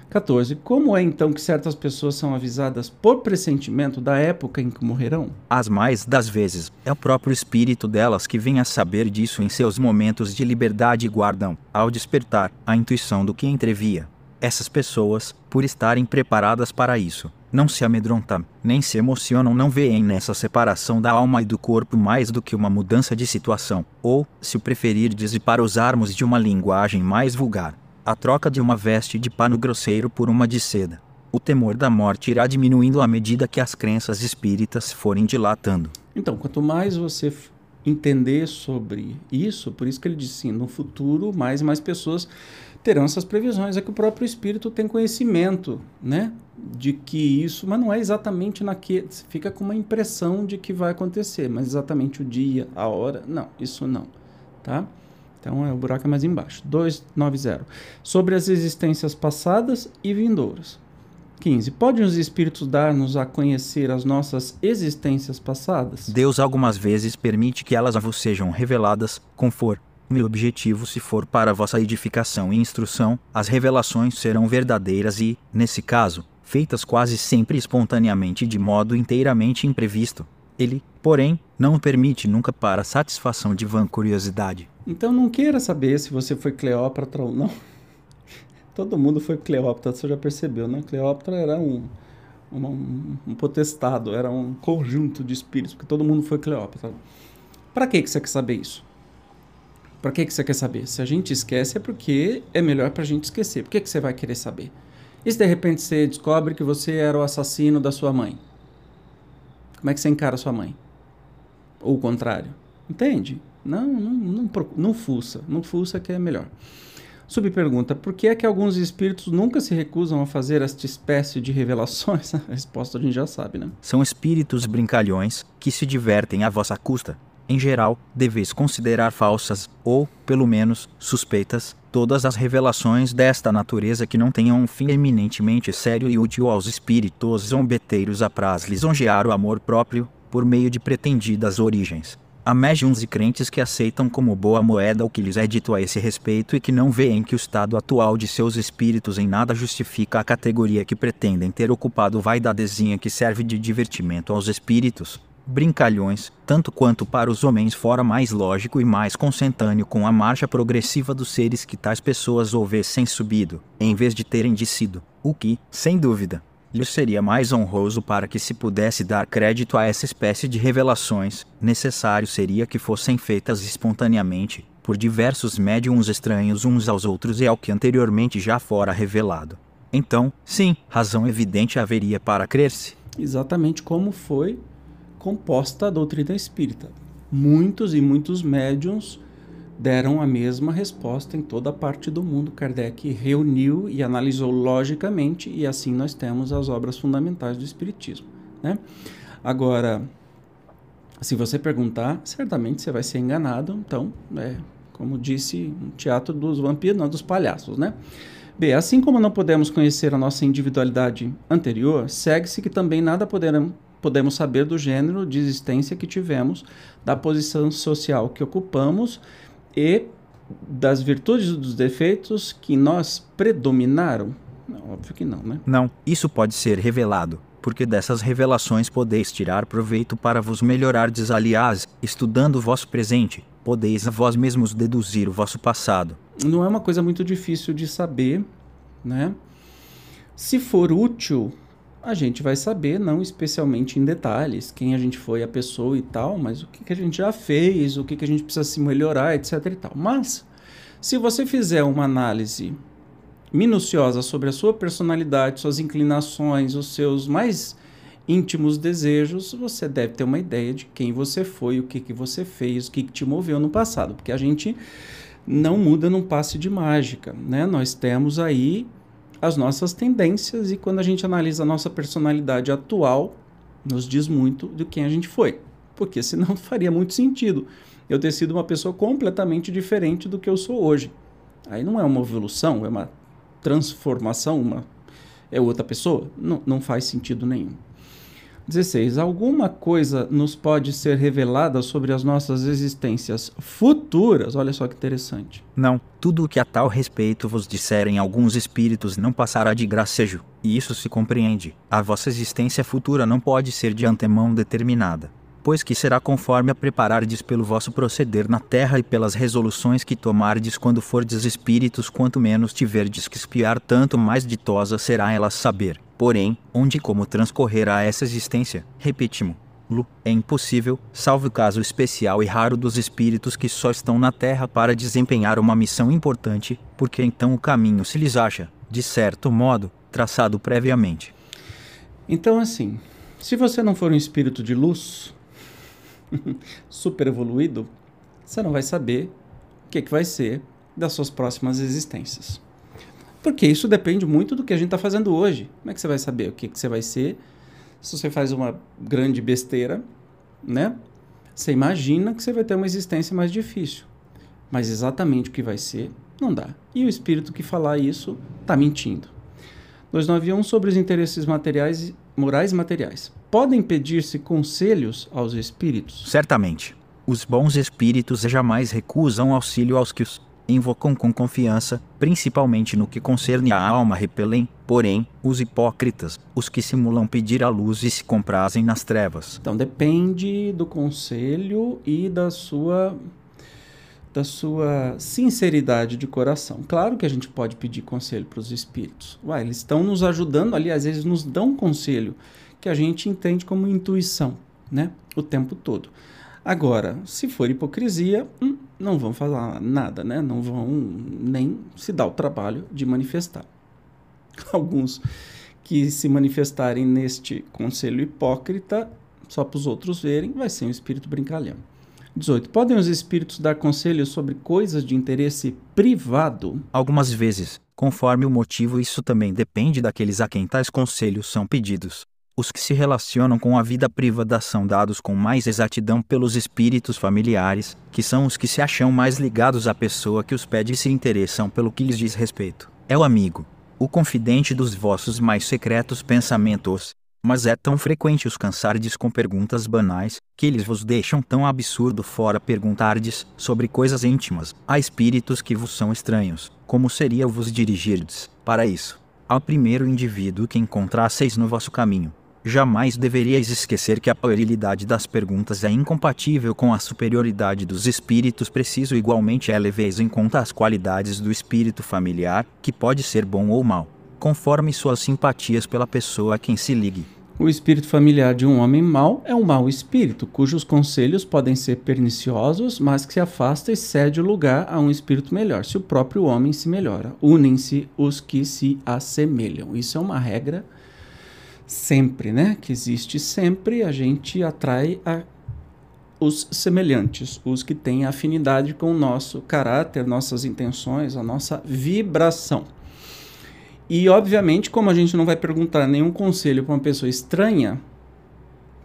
14. Como é então que certas pessoas são avisadas por pressentimento da época em que morrerão? As mais das vezes, é o próprio espírito delas que vem a saber disso em seus momentos de liberdade e guardam, ao despertar, a intuição do que entrevia. Essas pessoas, por estarem preparadas para isso, não se amedrontam, nem se emocionam, não veem nessa separação da alma e do corpo mais do que uma mudança de situação, ou, se o preferirdes e para usarmos de uma linguagem mais vulgar, a troca de uma veste de pano grosseiro por uma de seda. O temor da morte irá diminuindo à medida que as crenças espíritas forem dilatando. Então, quanto mais você entender sobre isso, por isso que ele disse sim, no futuro mais e mais pessoas terão essas previsões. É que o próprio espírito tem conhecimento, né? De que isso, mas não é exatamente naquele. Fica com uma impressão de que vai acontecer, mas exatamente o dia, a hora, não, isso não, tá? Então é o buraco é mais embaixo. 290. Sobre as existências passadas e vindouras. 15. Podem os espíritos dar-nos a conhecer as nossas existências passadas? Deus algumas vezes permite que elas a vos sejam reveladas, conforme o objetivo se for para vossa edificação e instrução, as revelações serão verdadeiras e, nesse caso, feitas quase sempre espontaneamente de modo inteiramente imprevisto. Ele, porém, não permite nunca para satisfação de vã curiosidade. Então não queira saber se você foi Cleópatra ou não. Todo mundo foi Cleópatra, você já percebeu, né? Cleópatra era um, um, um potestado, era um conjunto de espíritos, porque todo mundo foi Cleópatra. Para que você quer saber isso? Para que você quer saber? Se a gente esquece é porque é melhor para a gente esquecer. Por que, que você vai querer saber? E se de repente você descobre que você era o assassino da sua mãe? Como é que você encara sua mãe? Ou o contrário? Entende? Não, não, não, não fuça. Não fuça que é melhor. Subpergunta: por que é que alguns espíritos nunca se recusam a fazer esta espécie de revelações? a resposta a gente já sabe, né? São espíritos brincalhões que se divertem à vossa custa. Em geral, deveis considerar falsas, ou, pelo menos, suspeitas, todas as revelações desta natureza que não tenham um fim eminentemente sério e útil aos espíritos zombeteiros apraz lisonjear o amor próprio, por meio de pretendidas origens. Há médiums e crentes que aceitam como boa moeda o que lhes é dito a esse respeito e que não veem que o estado atual de seus espíritos em nada justifica a categoria que pretendem ter ocupado vaidadezinha que serve de divertimento aos espíritos. Brincalhões, tanto quanto para os homens fora mais lógico e mais consentâneo com a marcha progressiva dos seres que tais pessoas houvessem subido, em vez de terem descido, o que, sem dúvida, lhe seria mais honroso para que se pudesse dar crédito a essa espécie de revelações, necessário seria que fossem feitas espontaneamente, por diversos médiums estranhos uns aos outros e ao que anteriormente já fora revelado. Então, sim, razão evidente haveria para crer-se. Exatamente como foi composta a doutrina espírita. Muitos e muitos médiums deram a mesma resposta em toda parte do mundo. Kardec reuniu e analisou logicamente, e assim nós temos as obras fundamentais do Espiritismo. Né? Agora, se você perguntar, certamente você vai ser enganado. Então, é, como disse, um teatro dos vampiros, não dos palhaços, né? B. Assim como não podemos conhecer a nossa individualidade anterior, segue-se que também nada poderemos, podemos saber do gênero de existência que tivemos, da posição social que ocupamos e das virtudes e dos defeitos que nós predominaram? Não, óbvio que não, né? Não, isso pode ser revelado, porque dessas revelações podeis tirar proveito para vos melhorardes, aliás, estudando o vosso presente, podeis a vós mesmos deduzir o vosso passado. Não é uma coisa muito difícil de saber, né? Se for útil, a gente vai saber, não especialmente em detalhes, quem a gente foi, a pessoa e tal, mas o que, que a gente já fez, o que, que a gente precisa se melhorar, etc e tal. Mas, se você fizer uma análise minuciosa sobre a sua personalidade, suas inclinações, os seus mais íntimos desejos, você deve ter uma ideia de quem você foi, o que, que você fez, o que, que te moveu no passado, porque a gente não muda num passe de mágica, né? Nós temos aí as nossas tendências e quando a gente analisa a nossa personalidade atual, nos diz muito de quem a gente foi. Porque senão faria muito sentido eu ter sido uma pessoa completamente diferente do que eu sou hoje. Aí não é uma evolução, é uma transformação, uma é outra pessoa. Não, não faz sentido nenhum. 16. Alguma coisa nos pode ser revelada sobre as nossas existências futuras? Olha só que interessante. Não, tudo o que a tal respeito vos disserem alguns espíritos não passará de gracejo, e isso se compreende. A vossa existência futura não pode ser de antemão determinada pois que será conforme a preparardes pelo vosso proceder na terra e pelas resoluções que tomardes quando fordes espíritos, quanto menos tiverdes que espiar, tanto mais ditosa será ela saber. Porém, onde e como transcorrerá essa existência, repetimo, Lu, é impossível, salvo o caso especial e raro dos espíritos que só estão na Terra para desempenhar uma missão importante, porque então o caminho se lhes acha, de certo modo, traçado previamente. Então, assim, se você não for um espírito de luz, super evoluído, você não vai saber o que, que vai ser das suas próximas existências. Porque isso depende muito do que a gente está fazendo hoje. Como é que você vai saber o que, que você vai ser se você faz uma grande besteira, né? Você imagina que você vai ter uma existência mais difícil. Mas exatamente o que vai ser, não dá. E o espírito que falar isso está mentindo. 291 sobre os interesses materiais, morais e materiais. Podem pedir-se conselhos aos espíritos? Certamente. Os bons espíritos jamais recusam auxílio aos que os invocam com confiança, principalmente no que concerne à alma repelem, porém, os hipócritas, os que simulam pedir a luz e se comprazem nas trevas. Então depende do conselho e da sua da sua sinceridade de coração. Claro que a gente pode pedir conselho para os espíritos. Uai, eles estão nos ajudando ali, às vezes nos dão conselho que a gente entende como intuição, né? O tempo todo. Agora, se for hipocrisia, hum, não vão falar nada, né? Não vão nem se dar o trabalho de manifestar. Alguns que se manifestarem neste conselho hipócrita, só para os outros verem, vai ser um espírito brincalhão. 18. Podem os espíritos dar conselhos sobre coisas de interesse privado? Algumas vezes, conforme o motivo, isso também depende daqueles a quem tais conselhos são pedidos. Os que se relacionam com a vida privada são dados com mais exatidão pelos espíritos familiares, que são os que se acham mais ligados à pessoa que os pede e se interessam pelo que lhes diz respeito. É o amigo, o confidente dos vossos mais secretos pensamentos, mas é tão frequente os cansardes com perguntas banais, que eles vos deixam tão absurdo fora perguntardes sobre coisas íntimas, a espíritos que vos são estranhos, como seria vos dirigirdes, para isso, ao primeiro indivíduo que encontrasseis no vosso caminho. Jamais deveríeis esquecer que a puerilidade das perguntas é incompatível com a superioridade dos espíritos. Preciso igualmente é leveis em conta as qualidades do espírito familiar, que pode ser bom ou mau, conforme suas simpatias pela pessoa a quem se ligue. O espírito familiar de um homem mau é um mau espírito, cujos conselhos podem ser perniciosos, mas que se afasta e cede o lugar a um espírito melhor, se o próprio homem se melhora. Unem-se os que se assemelham. Isso é uma regra sempre, né? Que existe sempre, a gente atrai a, os semelhantes, os que têm afinidade com o nosso caráter, nossas intenções, a nossa vibração. E, obviamente, como a gente não vai perguntar nenhum conselho para uma pessoa estranha,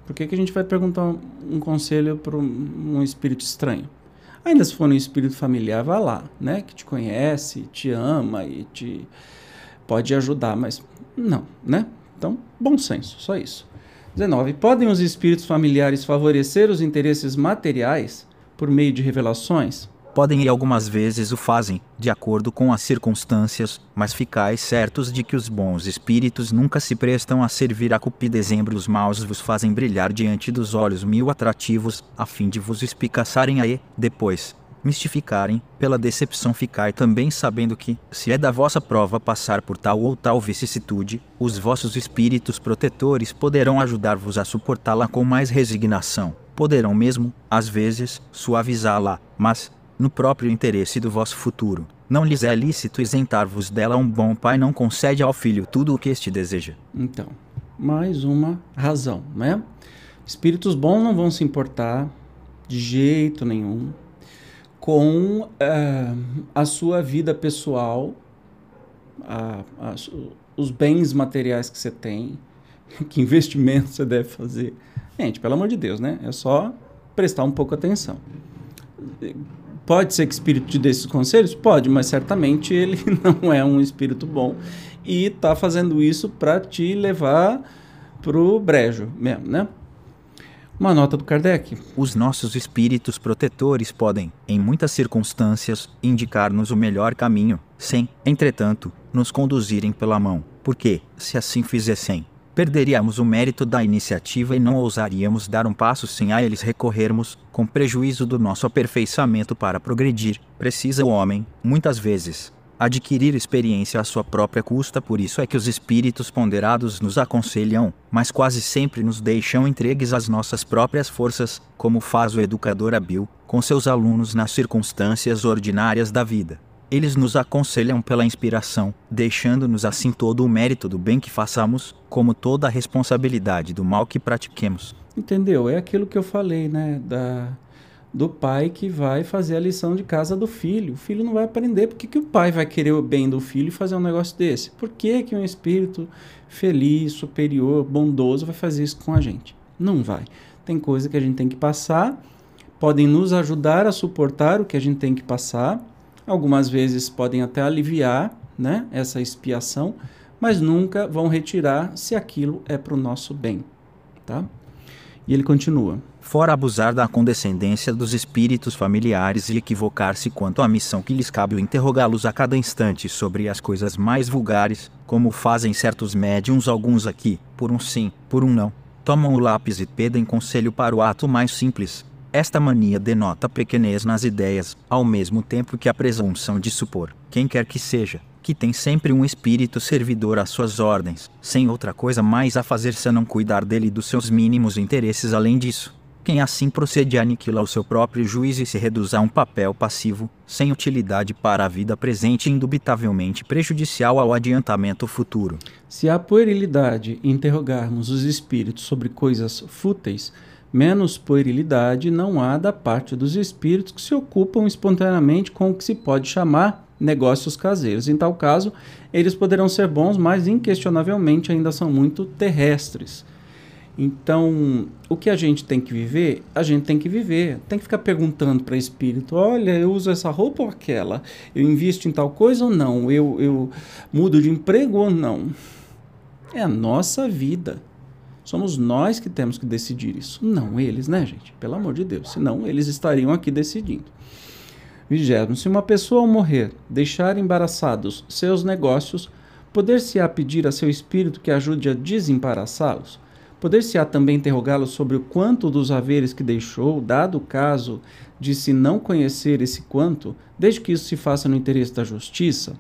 por que, que a gente vai perguntar um, um conselho para um, um, espírito estranho? Ainda se for um espírito familiar, vá lá, né? Que te conhece, te ama e te pode ajudar, mas não, né? Então, bom senso, só isso. 19. Podem os espíritos familiares favorecer os interesses materiais por meio de revelações? podem e algumas vezes o fazem, de acordo com as circunstâncias, mas ficais certos de que os bons espíritos nunca se prestam a servir a cupidez e os maus vos fazem brilhar diante dos olhos mil atrativos, a fim de vos espicaçarem e, depois, mistificarem, pela decepção ficai também sabendo que, se é da vossa prova passar por tal ou tal vicissitude, os vossos espíritos protetores poderão ajudar-vos a suportá-la com mais resignação, poderão mesmo, às vezes, suavizá-la, mas, no próprio interesse do vosso futuro. Não lhes é lícito isentar-vos dela. Um bom pai não concede ao filho tudo o que este deseja. Então, mais uma razão, né? Espíritos bons não vão se importar de jeito nenhum com uh, a sua vida pessoal, a, a, os bens materiais que você tem, que investimento você deve fazer. Gente, pelo amor de Deus, né? É só prestar um pouco atenção Pode ser que o espírito te dê esses conselhos? Pode, mas certamente ele não é um espírito bom e está fazendo isso para te levar pro brejo mesmo, né? Uma nota do Kardec. Os nossos espíritos protetores podem, em muitas circunstâncias, indicar-nos o melhor caminho, sem, entretanto, nos conduzirem pela mão, porque, se assim fizessem, perderíamos o mérito da iniciativa e não ousaríamos dar um passo sem a eles recorrermos, com prejuízo do nosso aperfeiçoamento para progredir. Precisa o homem, muitas vezes, adquirir experiência à sua própria custa, por isso é que os espíritos ponderados nos aconselham, mas quase sempre nos deixam entregues às nossas próprias forças, como faz o educador hábil com seus alunos nas circunstâncias ordinárias da vida. Eles nos aconselham pela inspiração, deixando-nos assim todo o mérito do bem que façamos, como toda a responsabilidade do mal que pratiquemos. Entendeu? É aquilo que eu falei, né? Da, do pai que vai fazer a lição de casa do filho. O filho não vai aprender. Por que, que o pai vai querer o bem do filho e fazer um negócio desse? Por que, que um espírito feliz, superior, bondoso vai fazer isso com a gente? Não vai. Tem coisa que a gente tem que passar, podem nos ajudar a suportar o que a gente tem que passar. Algumas vezes podem até aliviar né, essa expiação, mas nunca vão retirar se aquilo é para o nosso bem. Tá? E ele continua. Fora abusar da condescendência dos espíritos familiares e equivocar-se quanto à missão que lhes cabe interrogá-los a cada instante sobre as coisas mais vulgares, como fazem certos médiums alguns aqui, por um sim, por um não. Tomam o lápis e pedem conselho para o ato mais simples. Esta mania denota pequenez nas ideias, ao mesmo tempo que a presunção de supor, quem quer que seja, que tem sempre um espírito servidor às suas ordens, sem outra coisa mais a fazer senão cuidar dele e dos seus mínimos interesses além disso. Quem assim procede aniquila o seu próprio juízo e se reduz a um papel passivo, sem utilidade para a vida presente e indubitavelmente prejudicial ao adiantamento futuro. Se há puerilidade interrogarmos os espíritos sobre coisas fúteis, menos puerilidade não há da parte dos espíritos que se ocupam espontaneamente com o que se pode chamar negócios caseiros. Em tal caso, eles poderão ser bons, mas inquestionavelmente ainda são muito terrestres. Então, o que a gente tem que viver, a gente tem que viver. Tem que ficar perguntando para espírito: olha, eu uso essa roupa ou aquela? Eu invisto em tal coisa ou não? Eu, eu mudo de emprego ou não? É a nossa vida. Somos nós que temos que decidir isso, não eles, né, gente? Pelo amor de Deus, senão eles estariam aqui decidindo. Vigésimo, se uma pessoa morrer deixar embaraçados seus negócios, poder-se-á pedir a seu espírito que ajude a desembaraçá-los? Poder-se-á também interrogá-lo sobre o quanto dos haveres que deixou, dado o caso de se não conhecer esse quanto, desde que isso se faça no interesse da justiça?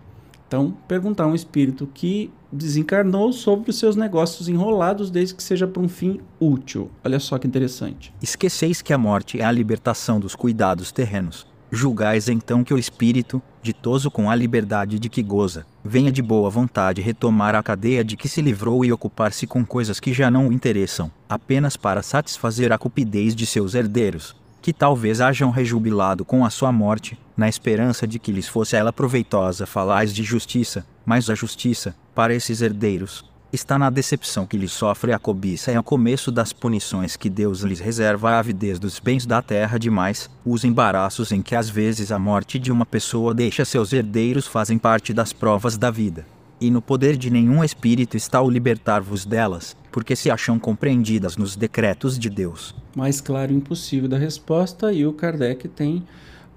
Então, perguntar a um espírito que desencarnou sobre os seus negócios enrolados, desde que seja para um fim útil. Olha só que interessante. Esqueceis que a morte é a libertação dos cuidados terrenos. Julgais então que o espírito, ditoso com a liberdade de que goza, venha de boa vontade retomar a cadeia de que se livrou e ocupar-se com coisas que já não o interessam, apenas para satisfazer a cupidez de seus herdeiros, que talvez hajam rejubilado com a sua morte, na esperança de que lhes fosse ela proveitosa. Falais de justiça, mas a justiça, para esses herdeiros, está na decepção que lhes sofre a cobiça e ao começo das punições que Deus lhes reserva a avidez dos bens da terra demais, os embaraços em que às vezes a morte de uma pessoa deixa seus herdeiros fazem parte das provas da vida. E no poder de nenhum espírito está o libertar-vos delas, porque se acham compreendidas nos decretos de Deus. Mais claro impossível da resposta, e o Kardec tem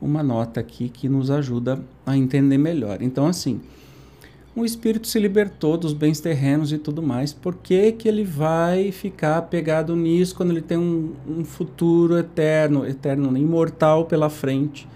uma nota aqui que nos ajuda a entender melhor. Então, assim, o espírito se libertou dos bens terrenos e tudo mais, por que, que ele vai ficar apegado nisso quando ele tem um, um futuro eterno, eterno, imortal pela frente,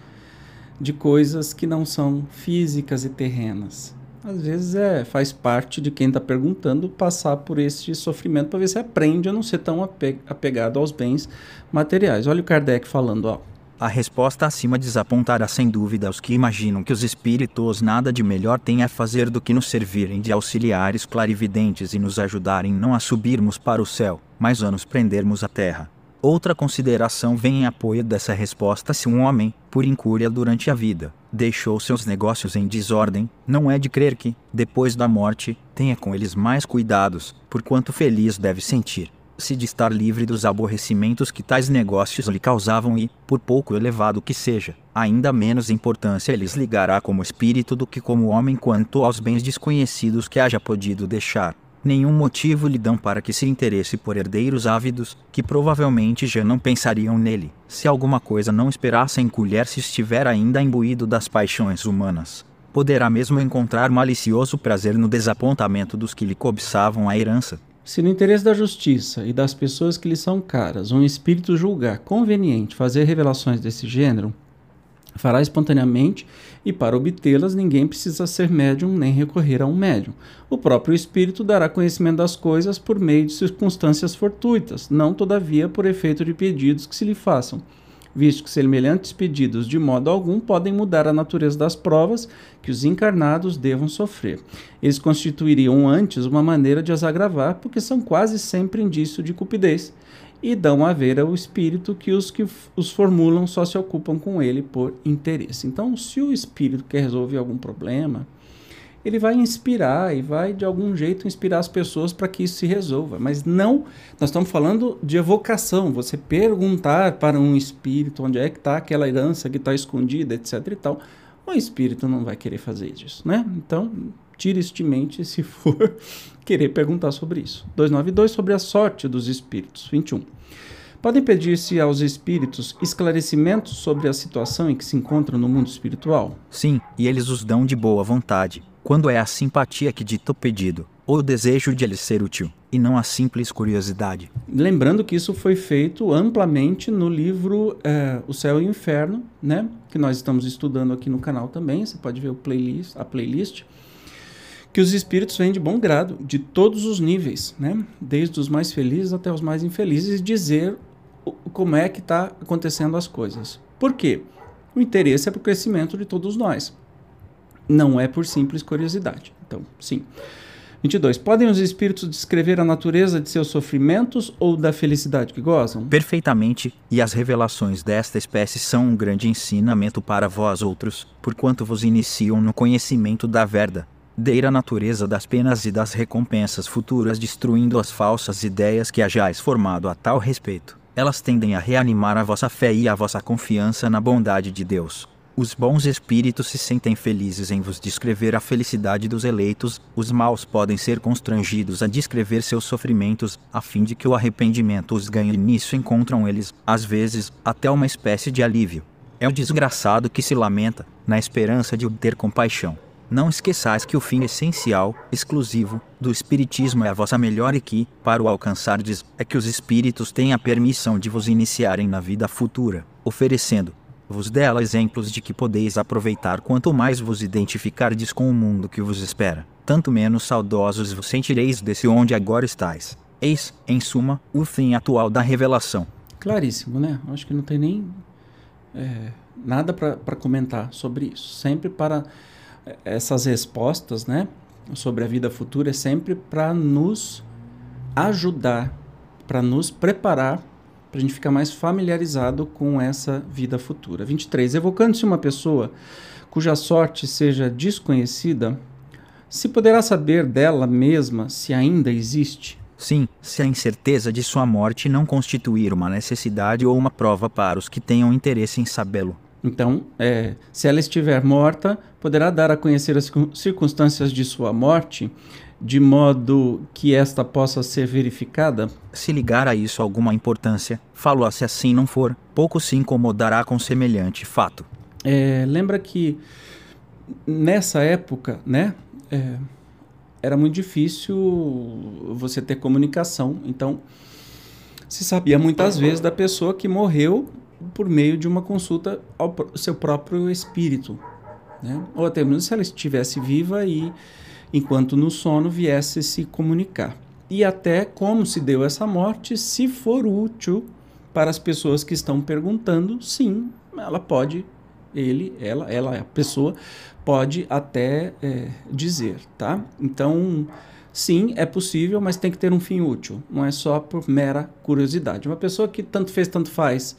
de coisas que não são físicas e terrenas? Às vezes é, faz parte de quem está perguntando passar por esse sofrimento para ver se aprende a não ser tão apegado aos bens materiais. Olha o Kardec falando, ó. A resposta acima desapontará sem dúvida os que imaginam que os espíritos nada de melhor têm a fazer do que nos servirem de auxiliares clarividentes e nos ajudarem não a subirmos para o céu, mas a nos prendermos à terra. Outra consideração vem em apoio dessa resposta: se um homem, por incúria durante a vida, deixou seus negócios em desordem, não é de crer que, depois da morte, tenha com eles mais cuidados, por quanto feliz deve sentir se de estar livre dos aborrecimentos que tais negócios lhe causavam e, por pouco elevado que seja, ainda menos importância lhes ligará como espírito do que como homem quanto aos bens desconhecidos que haja podido deixar. Nenhum motivo lhe dão para que se interesse por herdeiros ávidos, que provavelmente já não pensariam nele, se alguma coisa não esperassem colher se estiver ainda imbuído das paixões humanas. Poderá mesmo encontrar malicioso prazer no desapontamento dos que lhe cobiçavam a herança, se no interesse da justiça e das pessoas que lhe são caras, um espírito julgar conveniente fazer revelações desse gênero, fará espontaneamente e para obtê-las ninguém precisa ser médium nem recorrer a um médium. O próprio espírito dará conhecimento das coisas por meio de circunstâncias fortuitas, não todavia por efeito de pedidos que se lhe façam visto que semelhantes pedidos de modo algum podem mudar a natureza das provas que os encarnados devam sofrer. Eles constituiriam antes uma maneira de as agravar, porque são quase sempre indício de cupidez, e dão a ver ao espírito que os que os formulam só se ocupam com ele por interesse. Então, se o espírito quer resolver algum problema, ele vai inspirar e vai de algum jeito inspirar as pessoas para que isso se resolva. Mas não, nós estamos falando de evocação, você perguntar para um espírito onde é que está aquela herança que está escondida, etc e tal. O espírito não vai querer fazer isso, né? Então, tire isso de mente se for querer perguntar sobre isso. 292 sobre a sorte dos espíritos. 21. Podem pedir-se aos espíritos esclarecimentos sobre a situação em que se encontram no mundo espiritual? Sim, e eles os dão de boa vontade, quando é a simpatia que dita o pedido, ou o desejo de lhes ser útil, e não a simples curiosidade. Lembrando que isso foi feito amplamente no livro é, O Céu e o Inferno, né? que nós estamos estudando aqui no canal também, você pode ver playlist, a playlist, que os espíritos vêm de bom grado, de todos os níveis, né? desde os mais felizes até os mais infelizes, dizer como é que está acontecendo as coisas. Por quê? O interesse é para o crescimento de todos nós. Não é por simples curiosidade. Então, sim. 22. Podem os espíritos descrever a natureza de seus sofrimentos ou da felicidade que gozam? Perfeitamente, e as revelações desta espécie são um grande ensinamento para vós outros, porquanto vos iniciam no conhecimento da verdade, deira natureza das penas e das recompensas futuras, destruindo as falsas ideias que hajais formado a tal respeito. Elas tendem a reanimar a vossa fé e a vossa confiança na bondade de Deus os bons espíritos se sentem felizes em vos descrever a felicidade dos eleitos, os maus podem ser constrangidos a descrever seus sofrimentos, a fim de que o arrependimento os ganhe e nisso encontram eles, às vezes, até uma espécie de alívio. É o desgraçado que se lamenta, na esperança de obter compaixão. Não esqueçais que o fim essencial, exclusivo, do Espiritismo é a vossa melhor e que, para o alcançardes, é que os espíritos tenham a permissão de vos iniciarem na vida futura, oferecendo, vos dela exemplos de que podeis aproveitar quanto mais vos identificardes com o mundo que vos espera, tanto menos saudosos vos sentireis desse onde agora estáis. Eis, em suma, o fim atual da revelação. Claríssimo, né? Acho que não tem nem é, nada para comentar sobre isso. Sempre para é, essas respostas, né? Sobre a vida futura é sempre para nos ajudar, para nos preparar para a gente ficar mais familiarizado com essa vida futura. 23. Evocando-se uma pessoa cuja sorte seja desconhecida, se poderá saber dela mesma se ainda existe? Sim, se a incerteza de sua morte não constituir uma necessidade ou uma prova para os que tenham interesse em sabê-lo. Então, é, se ela estiver morta, poderá dar a conhecer as circunstâncias de sua morte de modo que esta possa ser verificada? Se ligar a isso alguma importância, falo se assim não for, pouco se incomodará com semelhante fato. É, lembra que nessa época, né, é, era muito difícil você ter comunicação. Então, se sabia muitas vezes da pessoa que morreu por meio de uma consulta ao seu próprio espírito, né? ou até mesmo se ela estivesse viva e enquanto no sono viesse se comunicar. E até como se deu essa morte, se for útil para as pessoas que estão perguntando, sim, ela pode, ele, ela, ela, a pessoa pode até é, dizer, tá? Então, sim, é possível, mas tem que ter um fim útil, não é só por mera curiosidade. Uma pessoa que tanto fez, tanto faz,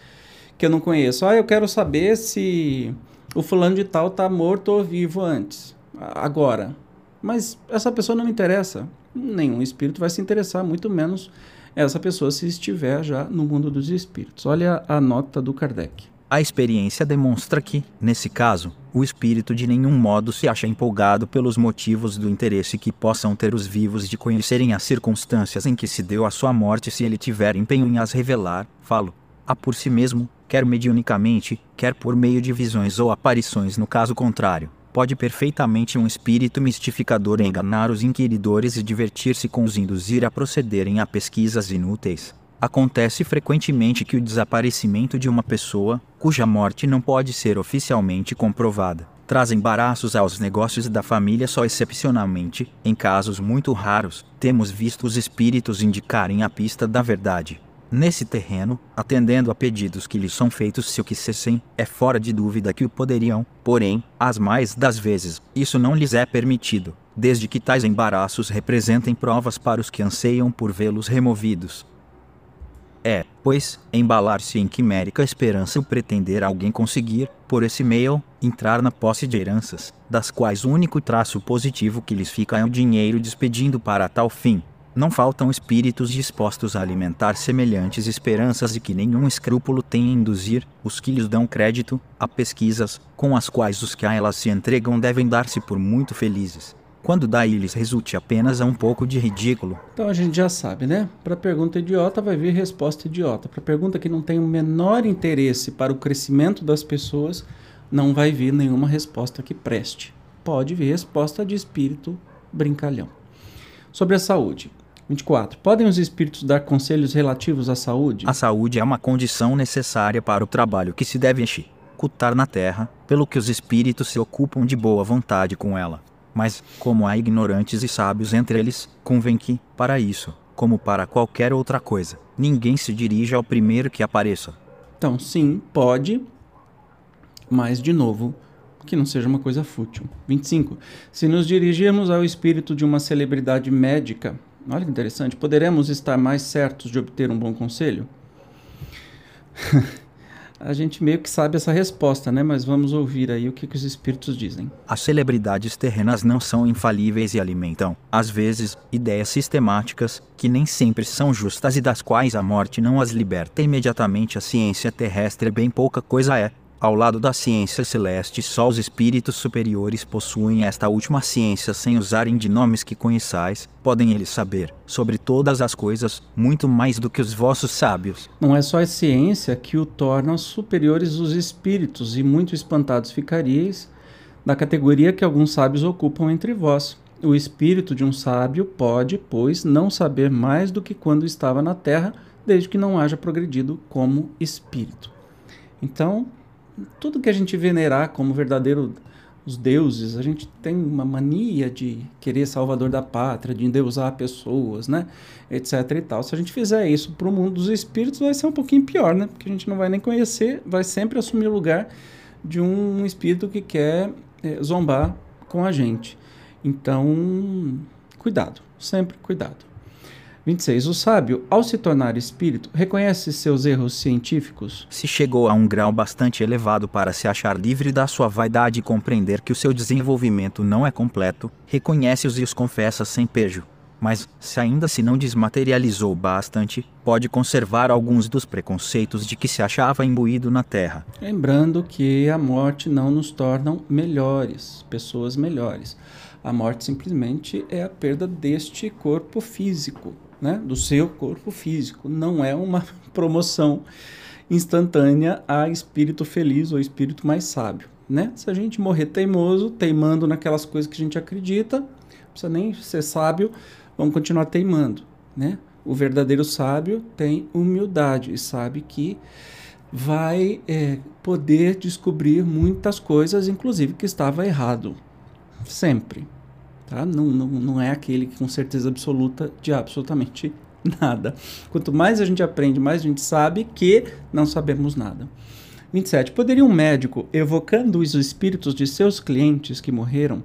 que eu não conheço, ah, eu quero saber se o fulano de tal está morto ou vivo antes, agora. Mas essa pessoa não me interessa. Nenhum espírito vai se interessar, muito menos essa pessoa se estiver já no mundo dos espíritos. Olha a nota do Kardec. A experiência demonstra que, nesse caso, o espírito de nenhum modo se acha empolgado pelos motivos do interesse que possam ter os vivos de conhecerem as circunstâncias em que se deu a sua morte se ele tiver empenho em as revelar, falo, a por si mesmo, quer mediunicamente, quer por meio de visões ou aparições no caso contrário pode perfeitamente um espírito mistificador enganar os inquiridores e divertir-se com os induzir a procederem a pesquisas inúteis. Acontece frequentemente que o desaparecimento de uma pessoa, cuja morte não pode ser oficialmente comprovada, traz embaraços aos negócios da família só excepcionalmente, em casos muito raros, temos visto os espíritos indicarem a pista da verdade. Nesse terreno, atendendo a pedidos que lhes são feitos se o quisessem, é fora de dúvida que o poderiam, porém, as mais das vezes, isso não lhes é permitido, desde que tais embaraços representem provas para os que anseiam por vê-los removidos. É, pois, embalar-se em quimérica esperança o pretender alguém conseguir, por esse meio, entrar na posse de heranças, das quais o único traço positivo que lhes fica é o dinheiro despedindo para tal fim. Não faltam espíritos dispostos a alimentar semelhantes esperanças e que nenhum escrúpulo tem em induzir os que lhes dão crédito a pesquisas, com as quais os que a elas se entregam devem dar-se por muito felizes quando daí lhes resulte apenas a um pouco de ridículo. Então a gente já sabe, né? Para pergunta idiota vai vir resposta idiota. Para pergunta que não tem o menor interesse para o crescimento das pessoas, não vai vir nenhuma resposta que preste. Pode vir resposta de espírito brincalhão. Sobre a saúde. 24. Podem os espíritos dar conselhos relativos à saúde? A saúde é uma condição necessária para o trabalho que se deve executar na Terra, pelo que os espíritos se ocupam de boa vontade com ela. Mas, como há ignorantes e sábios entre eles, convém que, para isso, como para qualquer outra coisa, ninguém se dirija ao primeiro que apareça. Então, sim, pode, mas, de novo, que não seja uma coisa fútil. 25. Se nos dirigirmos ao espírito de uma celebridade médica, olha que interessante, poderemos estar mais certos de obter um bom conselho? a gente meio que sabe essa resposta, né? Mas vamos ouvir aí o que, que, os espíritos dizem. As celebridades terrenas não são infalíveis e alimentam, às vezes, ideias sistemáticas que nem sempre são justas e das quais a morte não as liberta imediatamente. A ciência terrestre bem pouca coisa é, ao lado da ciência celeste, só os espíritos superiores possuem esta última ciência sem usarem de nomes que conheçais. Podem eles saber, sobre todas as coisas, muito mais do que os vossos sábios. Não é só a ciência que o torna superiores os espíritos, e muito espantados ficaríeis da categoria que alguns sábios ocupam entre vós. O espírito de um sábio pode, pois, não saber mais do que quando estava na terra, desde que não haja progredido como espírito. Então, tudo que a gente venerar como verdadeiro os deuses, a gente tem uma mania de querer salvador da pátria, de endeusar pessoas, né, etc e tal. Se a gente fizer isso para o mundo dos espíritos, vai ser um pouquinho pior, né, porque a gente não vai nem conhecer, vai sempre assumir o lugar de um espírito que quer é, zombar com a gente. Então, cuidado, sempre cuidado. 26. O sábio, ao se tornar espírito, reconhece seus erros científicos? Se chegou a um grau bastante elevado para se achar livre da sua vaidade e compreender que o seu desenvolvimento não é completo, reconhece-os e os confessa sem pejo. Mas, se ainda se não desmaterializou bastante, pode conservar alguns dos preconceitos de que se achava imbuído na Terra. Lembrando que a morte não nos torna melhores, pessoas melhores. A morte simplesmente é a perda deste corpo físico né, do seu corpo físico. Não é uma promoção instantânea a espírito feliz ou espírito mais sábio. Né? Se a gente morrer teimoso, teimando naquelas coisas que a gente acredita, não precisa nem ser sábio, vamos continuar teimando. Né? O verdadeiro sábio tem humildade e sabe que vai é, poder descobrir muitas coisas, inclusive que estava errado. Sempre. Tá? Não, não, não é aquele que com certeza absoluta de absolutamente nada. Quanto mais a gente aprende, mais a gente sabe que não sabemos nada. 27. Poderia um médico, evocando os espíritos de seus clientes que morreram,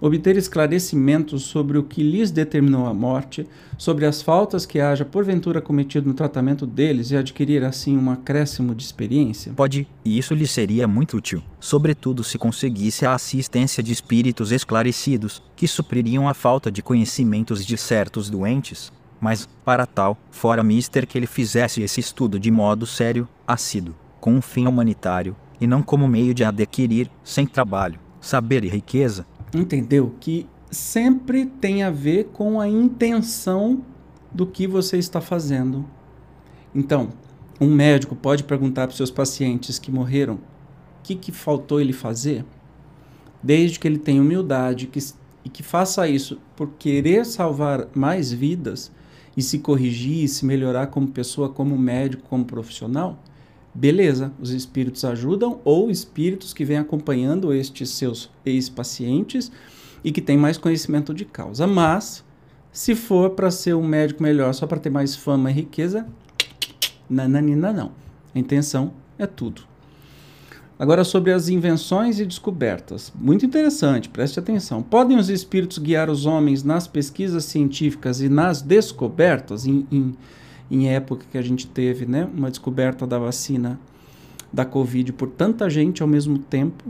obter esclarecimentos sobre o que lhes determinou a morte, sobre as faltas que haja porventura cometido no tratamento deles e adquirir assim um acréscimo de experiência? Pode, e isso lhe seria muito útil, sobretudo se conseguisse a assistência de espíritos esclarecidos, que supririam a falta de conhecimentos de certos doentes. Mas, para tal, fora mister que ele fizesse esse estudo de modo sério, assíduo, com um fim humanitário, e não como meio de adquirir, sem trabalho, saber e riqueza, entendeu? Que sempre tem a ver com a intenção do que você está fazendo. Então, um médico pode perguntar para os seus pacientes que morreram o que, que faltou ele fazer, desde que ele tenha humildade que, e que faça isso por querer salvar mais vidas e se corrigir, e se melhorar como pessoa, como médico, como profissional, beleza, os espíritos ajudam, ou espíritos que vêm acompanhando estes seus ex-pacientes e que têm mais conhecimento de causa. Mas, se for para ser um médico melhor só para ter mais fama e riqueza, nananina não. A intenção é tudo. Agora sobre as invenções e descobertas. Muito interessante, preste atenção. Podem os espíritos guiar os homens nas pesquisas científicas e nas descobertas, em, em em época que a gente teve né, uma descoberta da vacina da Covid por tanta gente ao mesmo tempo,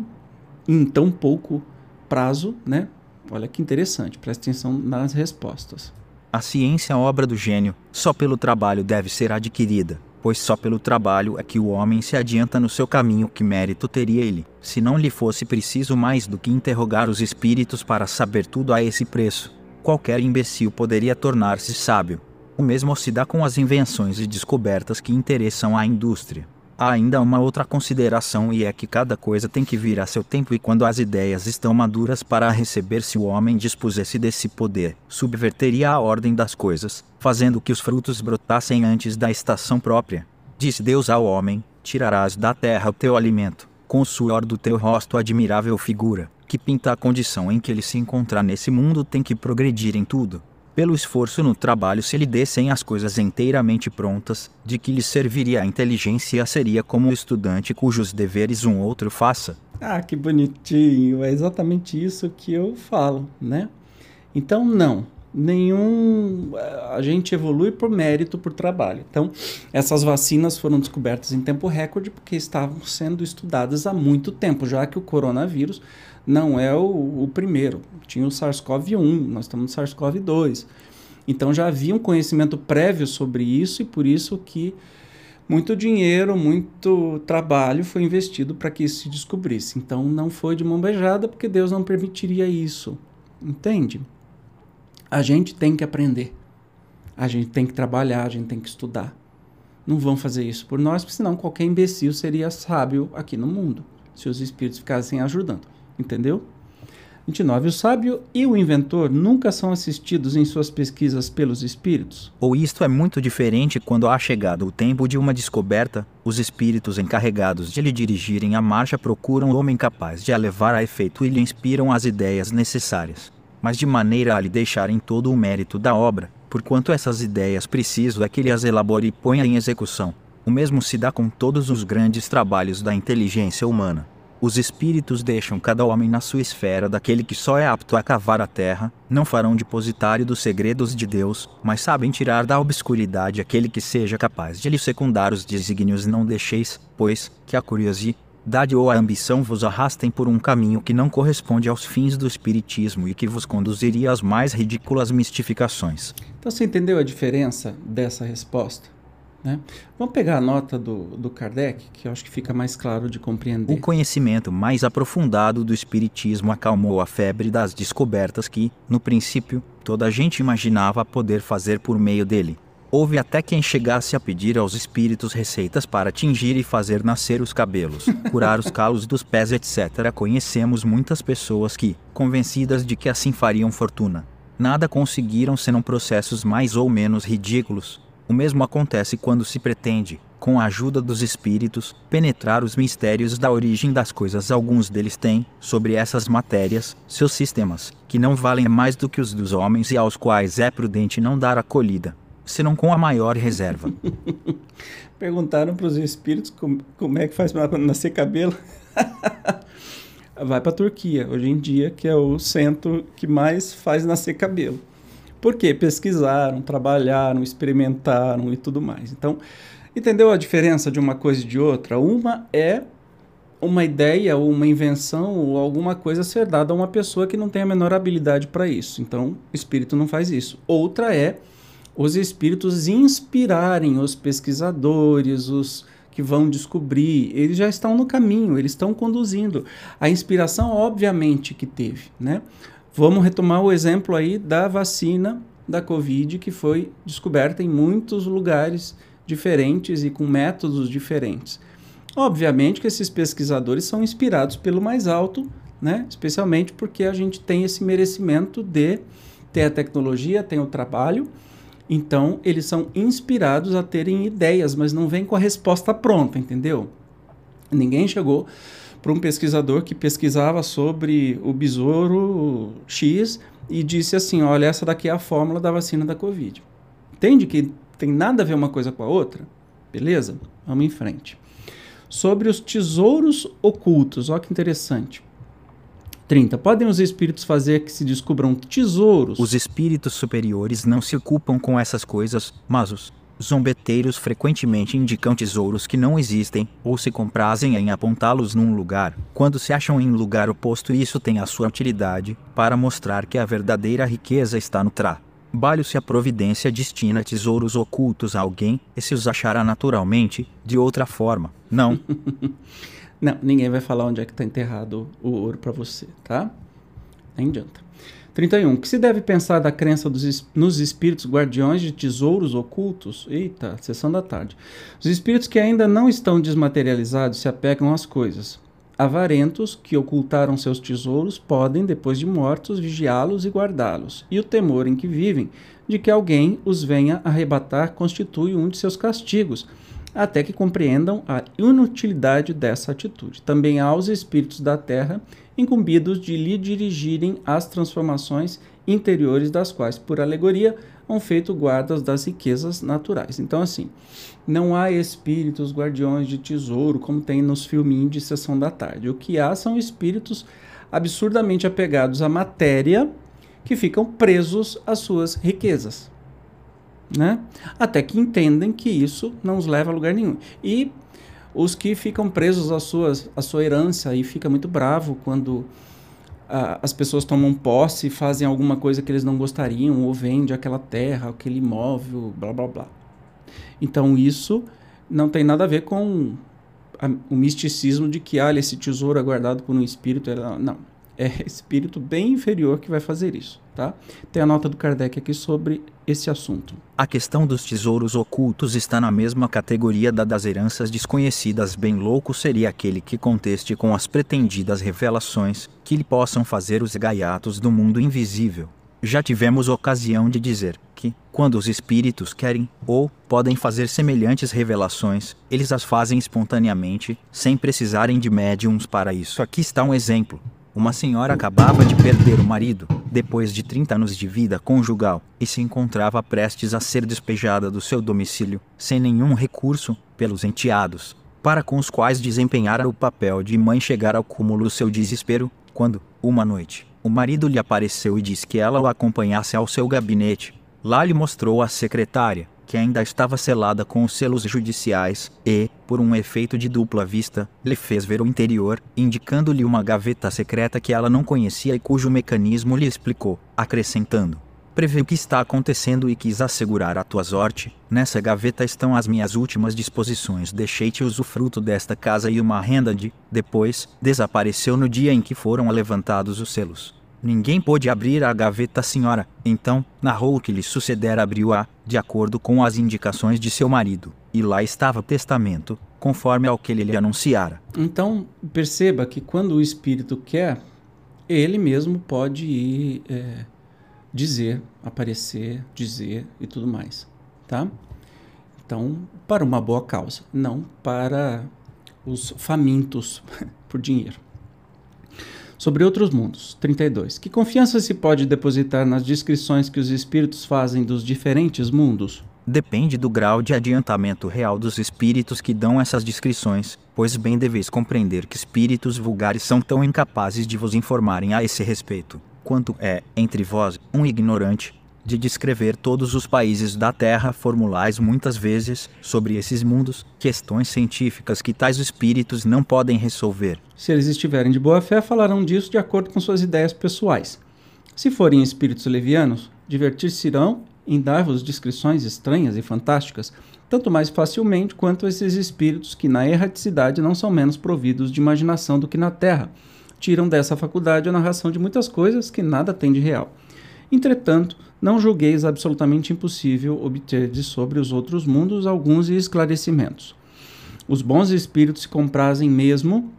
em tão pouco prazo, né? Olha que interessante, presta atenção nas respostas. A ciência é obra do gênio, só pelo trabalho deve ser adquirida, pois só pelo trabalho é que o homem se adianta no seu caminho. Que mérito teria ele, se não lhe fosse preciso mais do que interrogar os espíritos para saber tudo a esse preço? Qualquer imbecil poderia tornar-se sábio. O mesmo se dá com as invenções e descobertas que interessam à indústria. Há ainda uma outra consideração e é que cada coisa tem que vir a seu tempo e quando as ideias estão maduras para receber se o homem dispusesse desse poder, subverteria a ordem das coisas, fazendo que os frutos brotassem antes da estação própria. Disse Deus ao homem: Tirarás da terra o teu alimento, com o suor do teu rosto admirável figura, que pinta a condição em que ele se encontra nesse mundo tem que progredir em tudo, pelo esforço no trabalho se lhe dessem as coisas inteiramente prontas, de que lhe serviria a inteligência seria como o estudante cujos deveres um outro faça. Ah, que bonitinho, é exatamente isso que eu falo, né? Então, não, nenhum. A gente evolui por mérito, por trabalho. Então, essas vacinas foram descobertas em tempo recorde porque estavam sendo estudadas há muito tempo, já que o coronavírus não é o, o primeiro. Tinha o SARS-CoV-1, nós estamos no SARS-CoV-2. Então já havia um conhecimento prévio sobre isso e por isso que muito dinheiro, muito trabalho foi investido para que isso se descobrisse. Então não foi de mão beijada porque Deus não permitiria isso. Entende? A gente tem que aprender. A gente tem que trabalhar, a gente tem que estudar. Não vão fazer isso por nós, porque senão qualquer imbecil seria sábio aqui no mundo, se os espíritos ficassem ajudando. Entendeu? 29. O sábio e o inventor nunca são assistidos em suas pesquisas pelos espíritos? Ou isto é muito diferente quando há chegado o tempo de uma descoberta, os espíritos encarregados de lhe dirigirem a marcha procuram o homem capaz de a levar a efeito e lhe inspiram as ideias necessárias, mas de maneira a lhe deixarem todo o mérito da obra, porquanto essas ideias preciso é que ele as elabore e ponha em execução. O mesmo se dá com todos os grandes trabalhos da inteligência humana. Os espíritos deixam cada homem na sua esfera daquele que só é apto a cavar a terra, não farão depositário dos segredos de Deus, mas sabem tirar da obscuridade aquele que seja capaz de lhe secundar os desígnios. Não deixeis, pois, que a curiosidade ou a ambição vos arrastem por um caminho que não corresponde aos fins do Espiritismo e que vos conduziria às mais ridículas mistificações. Então você entendeu a diferença dessa resposta? Né? Vamos pegar a nota do, do Kardec, que eu acho que fica mais claro de compreender. O conhecimento mais aprofundado do Espiritismo acalmou a febre das descobertas que, no princípio, toda a gente imaginava poder fazer por meio dele. Houve até quem chegasse a pedir aos espíritos receitas para tingir e fazer nascer os cabelos, curar os calos dos pés, etc. Conhecemos muitas pessoas que, convencidas de que assim fariam fortuna, nada conseguiram senão processos mais ou menos ridículos, o mesmo acontece quando se pretende, com a ajuda dos espíritos, penetrar os mistérios da origem das coisas. Alguns deles têm, sobre essas matérias, seus sistemas, que não valem mais do que os dos homens e aos quais é prudente não dar acolhida, senão com a maior reserva. Perguntaram para os espíritos como, como é que faz para nascer cabelo. Vai para a Turquia, hoje em dia, que é o centro que mais faz nascer cabelo. Porque pesquisaram, trabalharam, experimentaram e tudo mais. Então, entendeu a diferença de uma coisa e de outra? Uma é uma ideia ou uma invenção ou alguma coisa ser dada a uma pessoa que não tem a menor habilidade para isso. Então, espírito não faz isso. Outra é os espíritos inspirarem os pesquisadores, os que vão descobrir, eles já estão no caminho, eles estão conduzindo. A inspiração, obviamente, que teve, né? Vamos retomar o exemplo aí da vacina da Covid que foi descoberta em muitos lugares diferentes e com métodos diferentes. Obviamente que esses pesquisadores são inspirados pelo mais alto, né? especialmente porque a gente tem esse merecimento de ter a tecnologia, tem o trabalho, então eles são inspirados a terem ideias, mas não vem com a resposta pronta, entendeu? Ninguém chegou para um pesquisador que pesquisava sobre o besouro X e disse assim: olha, essa daqui é a fórmula da vacina da Covid. Entende que tem nada a ver uma coisa com a outra? Beleza? Vamos em frente. Sobre os tesouros ocultos, olha que interessante. 30. Podem os espíritos fazer que se descubram tesouros? Os espíritos superiores não se ocupam com essas coisas, mas os Zombeteiros frequentemente indicam tesouros que não existem, ou se comprazem em apontá-los num lugar, quando se acham em lugar oposto e isso tem a sua utilidade, para mostrar que a verdadeira riqueza está no trabalho se a providência destina tesouros ocultos a alguém, esse os achará naturalmente, de outra forma. Não. não, ninguém vai falar onde é que está enterrado o ouro para você, tá? Nem adianta. 31. Que se deve pensar da crença dos, nos espíritos guardiões de tesouros ocultos? Eita, sessão da tarde. Os espíritos que ainda não estão desmaterializados se apegam às coisas. Avarentos que ocultaram seus tesouros podem, depois de mortos, vigiá-los e guardá-los. E o temor em que vivem de que alguém os venha arrebatar constitui um de seus castigos até que compreendam a inutilidade dessa atitude. Também há os espíritos da terra incumbidos de lhe dirigirem as transformações interiores das quais, por alegoria, são feito guardas das riquezas naturais. Então, assim, não há espíritos guardiões de tesouro, como tem nos filminhos de sessão da tarde. O que há são espíritos absurdamente apegados à matéria que ficam presos às suas riquezas né? Até que entendem que isso não os leva a lugar nenhum. E os que ficam presos à sua, à sua herança e fica muito bravo quando ah, as pessoas tomam posse e fazem alguma coisa que eles não gostariam, ou vende aquela terra, aquele imóvel, blá blá blá. Então isso não tem nada a ver com a, o misticismo de que ah, esse tesouro é guardado por um espírito. Não, é espírito bem inferior que vai fazer isso, tá? Tem a nota do Kardec aqui sobre esse assunto. A questão dos tesouros ocultos está na mesma categoria da das heranças desconhecidas. Bem louco seria aquele que conteste com as pretendidas revelações que lhe possam fazer os gaiatos do mundo invisível. Já tivemos ocasião de dizer que, quando os espíritos querem ou podem fazer semelhantes revelações, eles as fazem espontaneamente, sem precisarem de médiums para isso. Aqui está um exemplo. Uma senhora acabava de perder o marido, depois de 30 anos de vida conjugal, e se encontrava prestes a ser despejada do seu domicílio, sem nenhum recurso, pelos enteados, para com os quais desempenhara o papel de mãe chegar ao cúmulo do seu desespero, quando, uma noite, o marido lhe apareceu e disse que ela o acompanhasse ao seu gabinete. Lá lhe mostrou a secretária, que ainda estava selada com os selos judiciais, e, por um efeito de dupla vista, lhe fez ver o interior, indicando-lhe uma gaveta secreta que ela não conhecia e cujo mecanismo lhe explicou, acrescentando: Prevê o que está acontecendo e quis assegurar a tua sorte. Nessa gaveta estão as minhas últimas disposições. Deixei-te usufruto desta casa e uma renda de. Depois, desapareceu no dia em que foram levantados os selos. Ninguém pôde abrir a gaveta, senhora. Então, narrou que lhe sucedera, abriu-a, de acordo com as indicações de seu marido. E lá estava o testamento, conforme ao que ele lhe anunciara. Então, perceba que quando o espírito quer, ele mesmo pode ir é, dizer, aparecer, dizer e tudo mais, tá? Então, para uma boa causa, não para os famintos por dinheiro sobre outros mundos. 32. Que confiança se pode depositar nas descrições que os espíritos fazem dos diferentes mundos? Depende do grau de adiantamento real dos espíritos que dão essas descrições, pois bem deveis compreender que espíritos vulgares são tão incapazes de vos informarem a esse respeito, quanto é, entre vós, um ignorante, de descrever todos os países da Terra, formulais muitas vezes, sobre esses mundos, questões científicas que tais espíritos não podem resolver. Se eles estiverem de boa fé, falarão disso de acordo com suas ideias pessoais. Se forem espíritos levianos, divertir-se-ão em dar-vos descrições estranhas e fantásticas, tanto mais facilmente quanto esses espíritos que na erraticidade não são menos providos de imaginação do que na Terra, tiram dessa faculdade a narração de muitas coisas que nada tem de real. Entretanto, não julgueis absolutamente impossível obter de sobre os outros mundos alguns esclarecimentos. Os bons espíritos se comprazem mesmo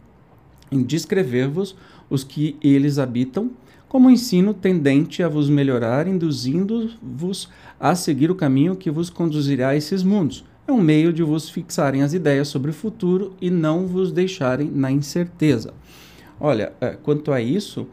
em descrever-vos os que eles habitam, como ensino tendente a vos melhorar, induzindo-vos a seguir o caminho que vos conduzirá a esses mundos. É um meio de vos fixarem as ideias sobre o futuro e não vos deixarem na incerteza. Olha, é, quanto a isso,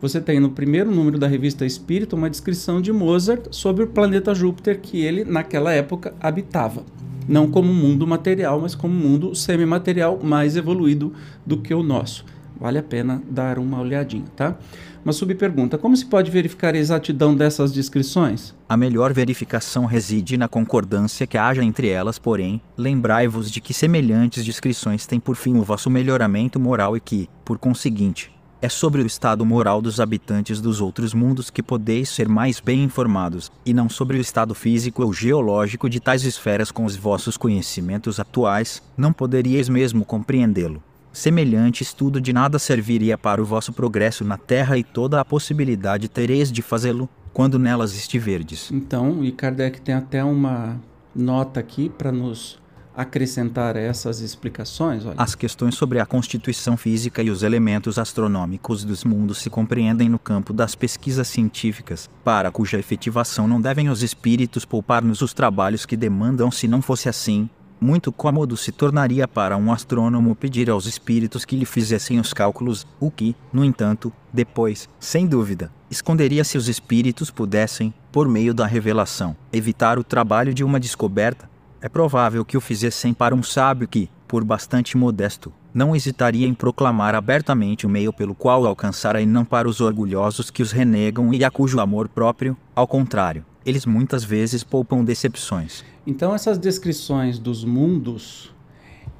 você tem no primeiro número da revista Espírito uma descrição de Mozart sobre o planeta Júpiter que ele, naquela época, habitava. Não como mundo material, mas como mundo semimaterial mais evoluído do que o nosso. Vale a pena dar uma olhadinha, tá? Uma subpergunta: como se pode verificar a exatidão dessas descrições? A melhor verificação reside na concordância que haja entre elas, porém, lembrai-vos de que semelhantes descrições têm por fim o vosso melhoramento moral e que, por conseguinte, é sobre o estado moral dos habitantes dos outros mundos que podeis ser mais bem informados, e não sobre o estado físico ou geológico de tais esferas com os vossos conhecimentos atuais, não poderíeis mesmo compreendê-lo. Semelhante estudo de nada serviria para o vosso progresso na Terra e toda a possibilidade tereis de fazê-lo quando nelas estiverdes. Então, e Kardec tem até uma nota aqui para nos acrescentar essas explicações? Olha. As questões sobre a constituição física e os elementos astronômicos dos mundos se compreendem no campo das pesquisas científicas, para cuja efetivação não devem os espíritos poupar-nos os trabalhos que demandam se não fosse assim, muito cômodo se tornaria para um astrônomo pedir aos espíritos que lhe fizessem os cálculos, o que, no entanto, depois, sem dúvida, esconderia se os espíritos pudessem, por meio da revelação, evitar o trabalho de uma descoberta. É provável que o fizessem para um sábio que, por bastante modesto, não hesitaria em proclamar abertamente o meio pelo qual alcançara e não para os orgulhosos que os renegam e a cujo amor próprio, ao contrário, eles muitas vezes poupam decepções. Então essas descrições dos mundos,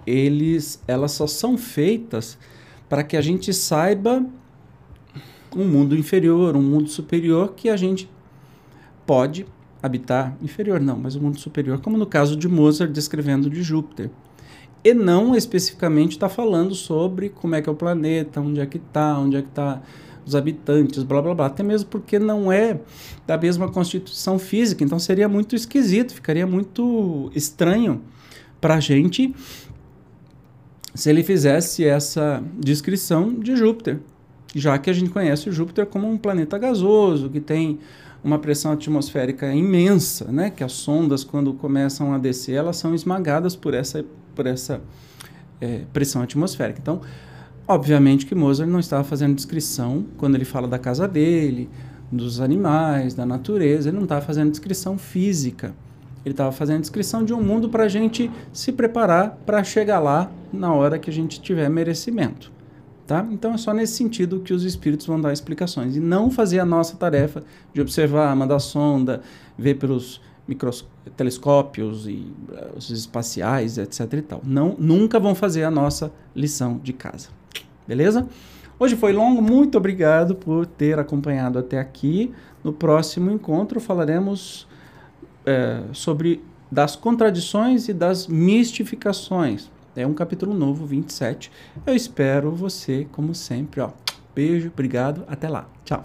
eles, elas só são feitas para que a gente saiba um mundo inferior, um mundo superior que a gente pode habitar. Inferior não, mas um mundo superior, como no caso de Mozart descrevendo de Júpiter. E não especificamente está falando sobre como é que é o planeta, onde é que está, onde é que está os habitantes, blá blá blá. Até mesmo porque não é da mesma constituição física, então seria muito esquisito, ficaria muito estranho para a gente se ele fizesse essa descrição de Júpiter, já que a gente conhece o Júpiter como um planeta gasoso, que tem uma pressão atmosférica imensa, né? que as sondas, quando começam a descer, elas são esmagadas por essa, por essa é, pressão atmosférica. Então, Obviamente que Mozart não estava fazendo descrição quando ele fala da casa dele, dos animais, da natureza, ele não estava fazendo descrição física. Ele estava fazendo descrição de um mundo para a gente se preparar para chegar lá na hora que a gente tiver merecimento. Tá? Então é só nesse sentido que os espíritos vão dar explicações e não fazer a nossa tarefa de observar, mandar sonda, ver pelos telescópios e uh, os espaciais, etc. E tal. Não, nunca vão fazer a nossa lição de casa. Beleza? Hoje foi longo, muito obrigado por ter acompanhado até aqui. No próximo encontro falaremos é, sobre das contradições e das mistificações. É um capítulo novo, 27. Eu espero você, como sempre. Ó. Beijo, obrigado, até lá. Tchau.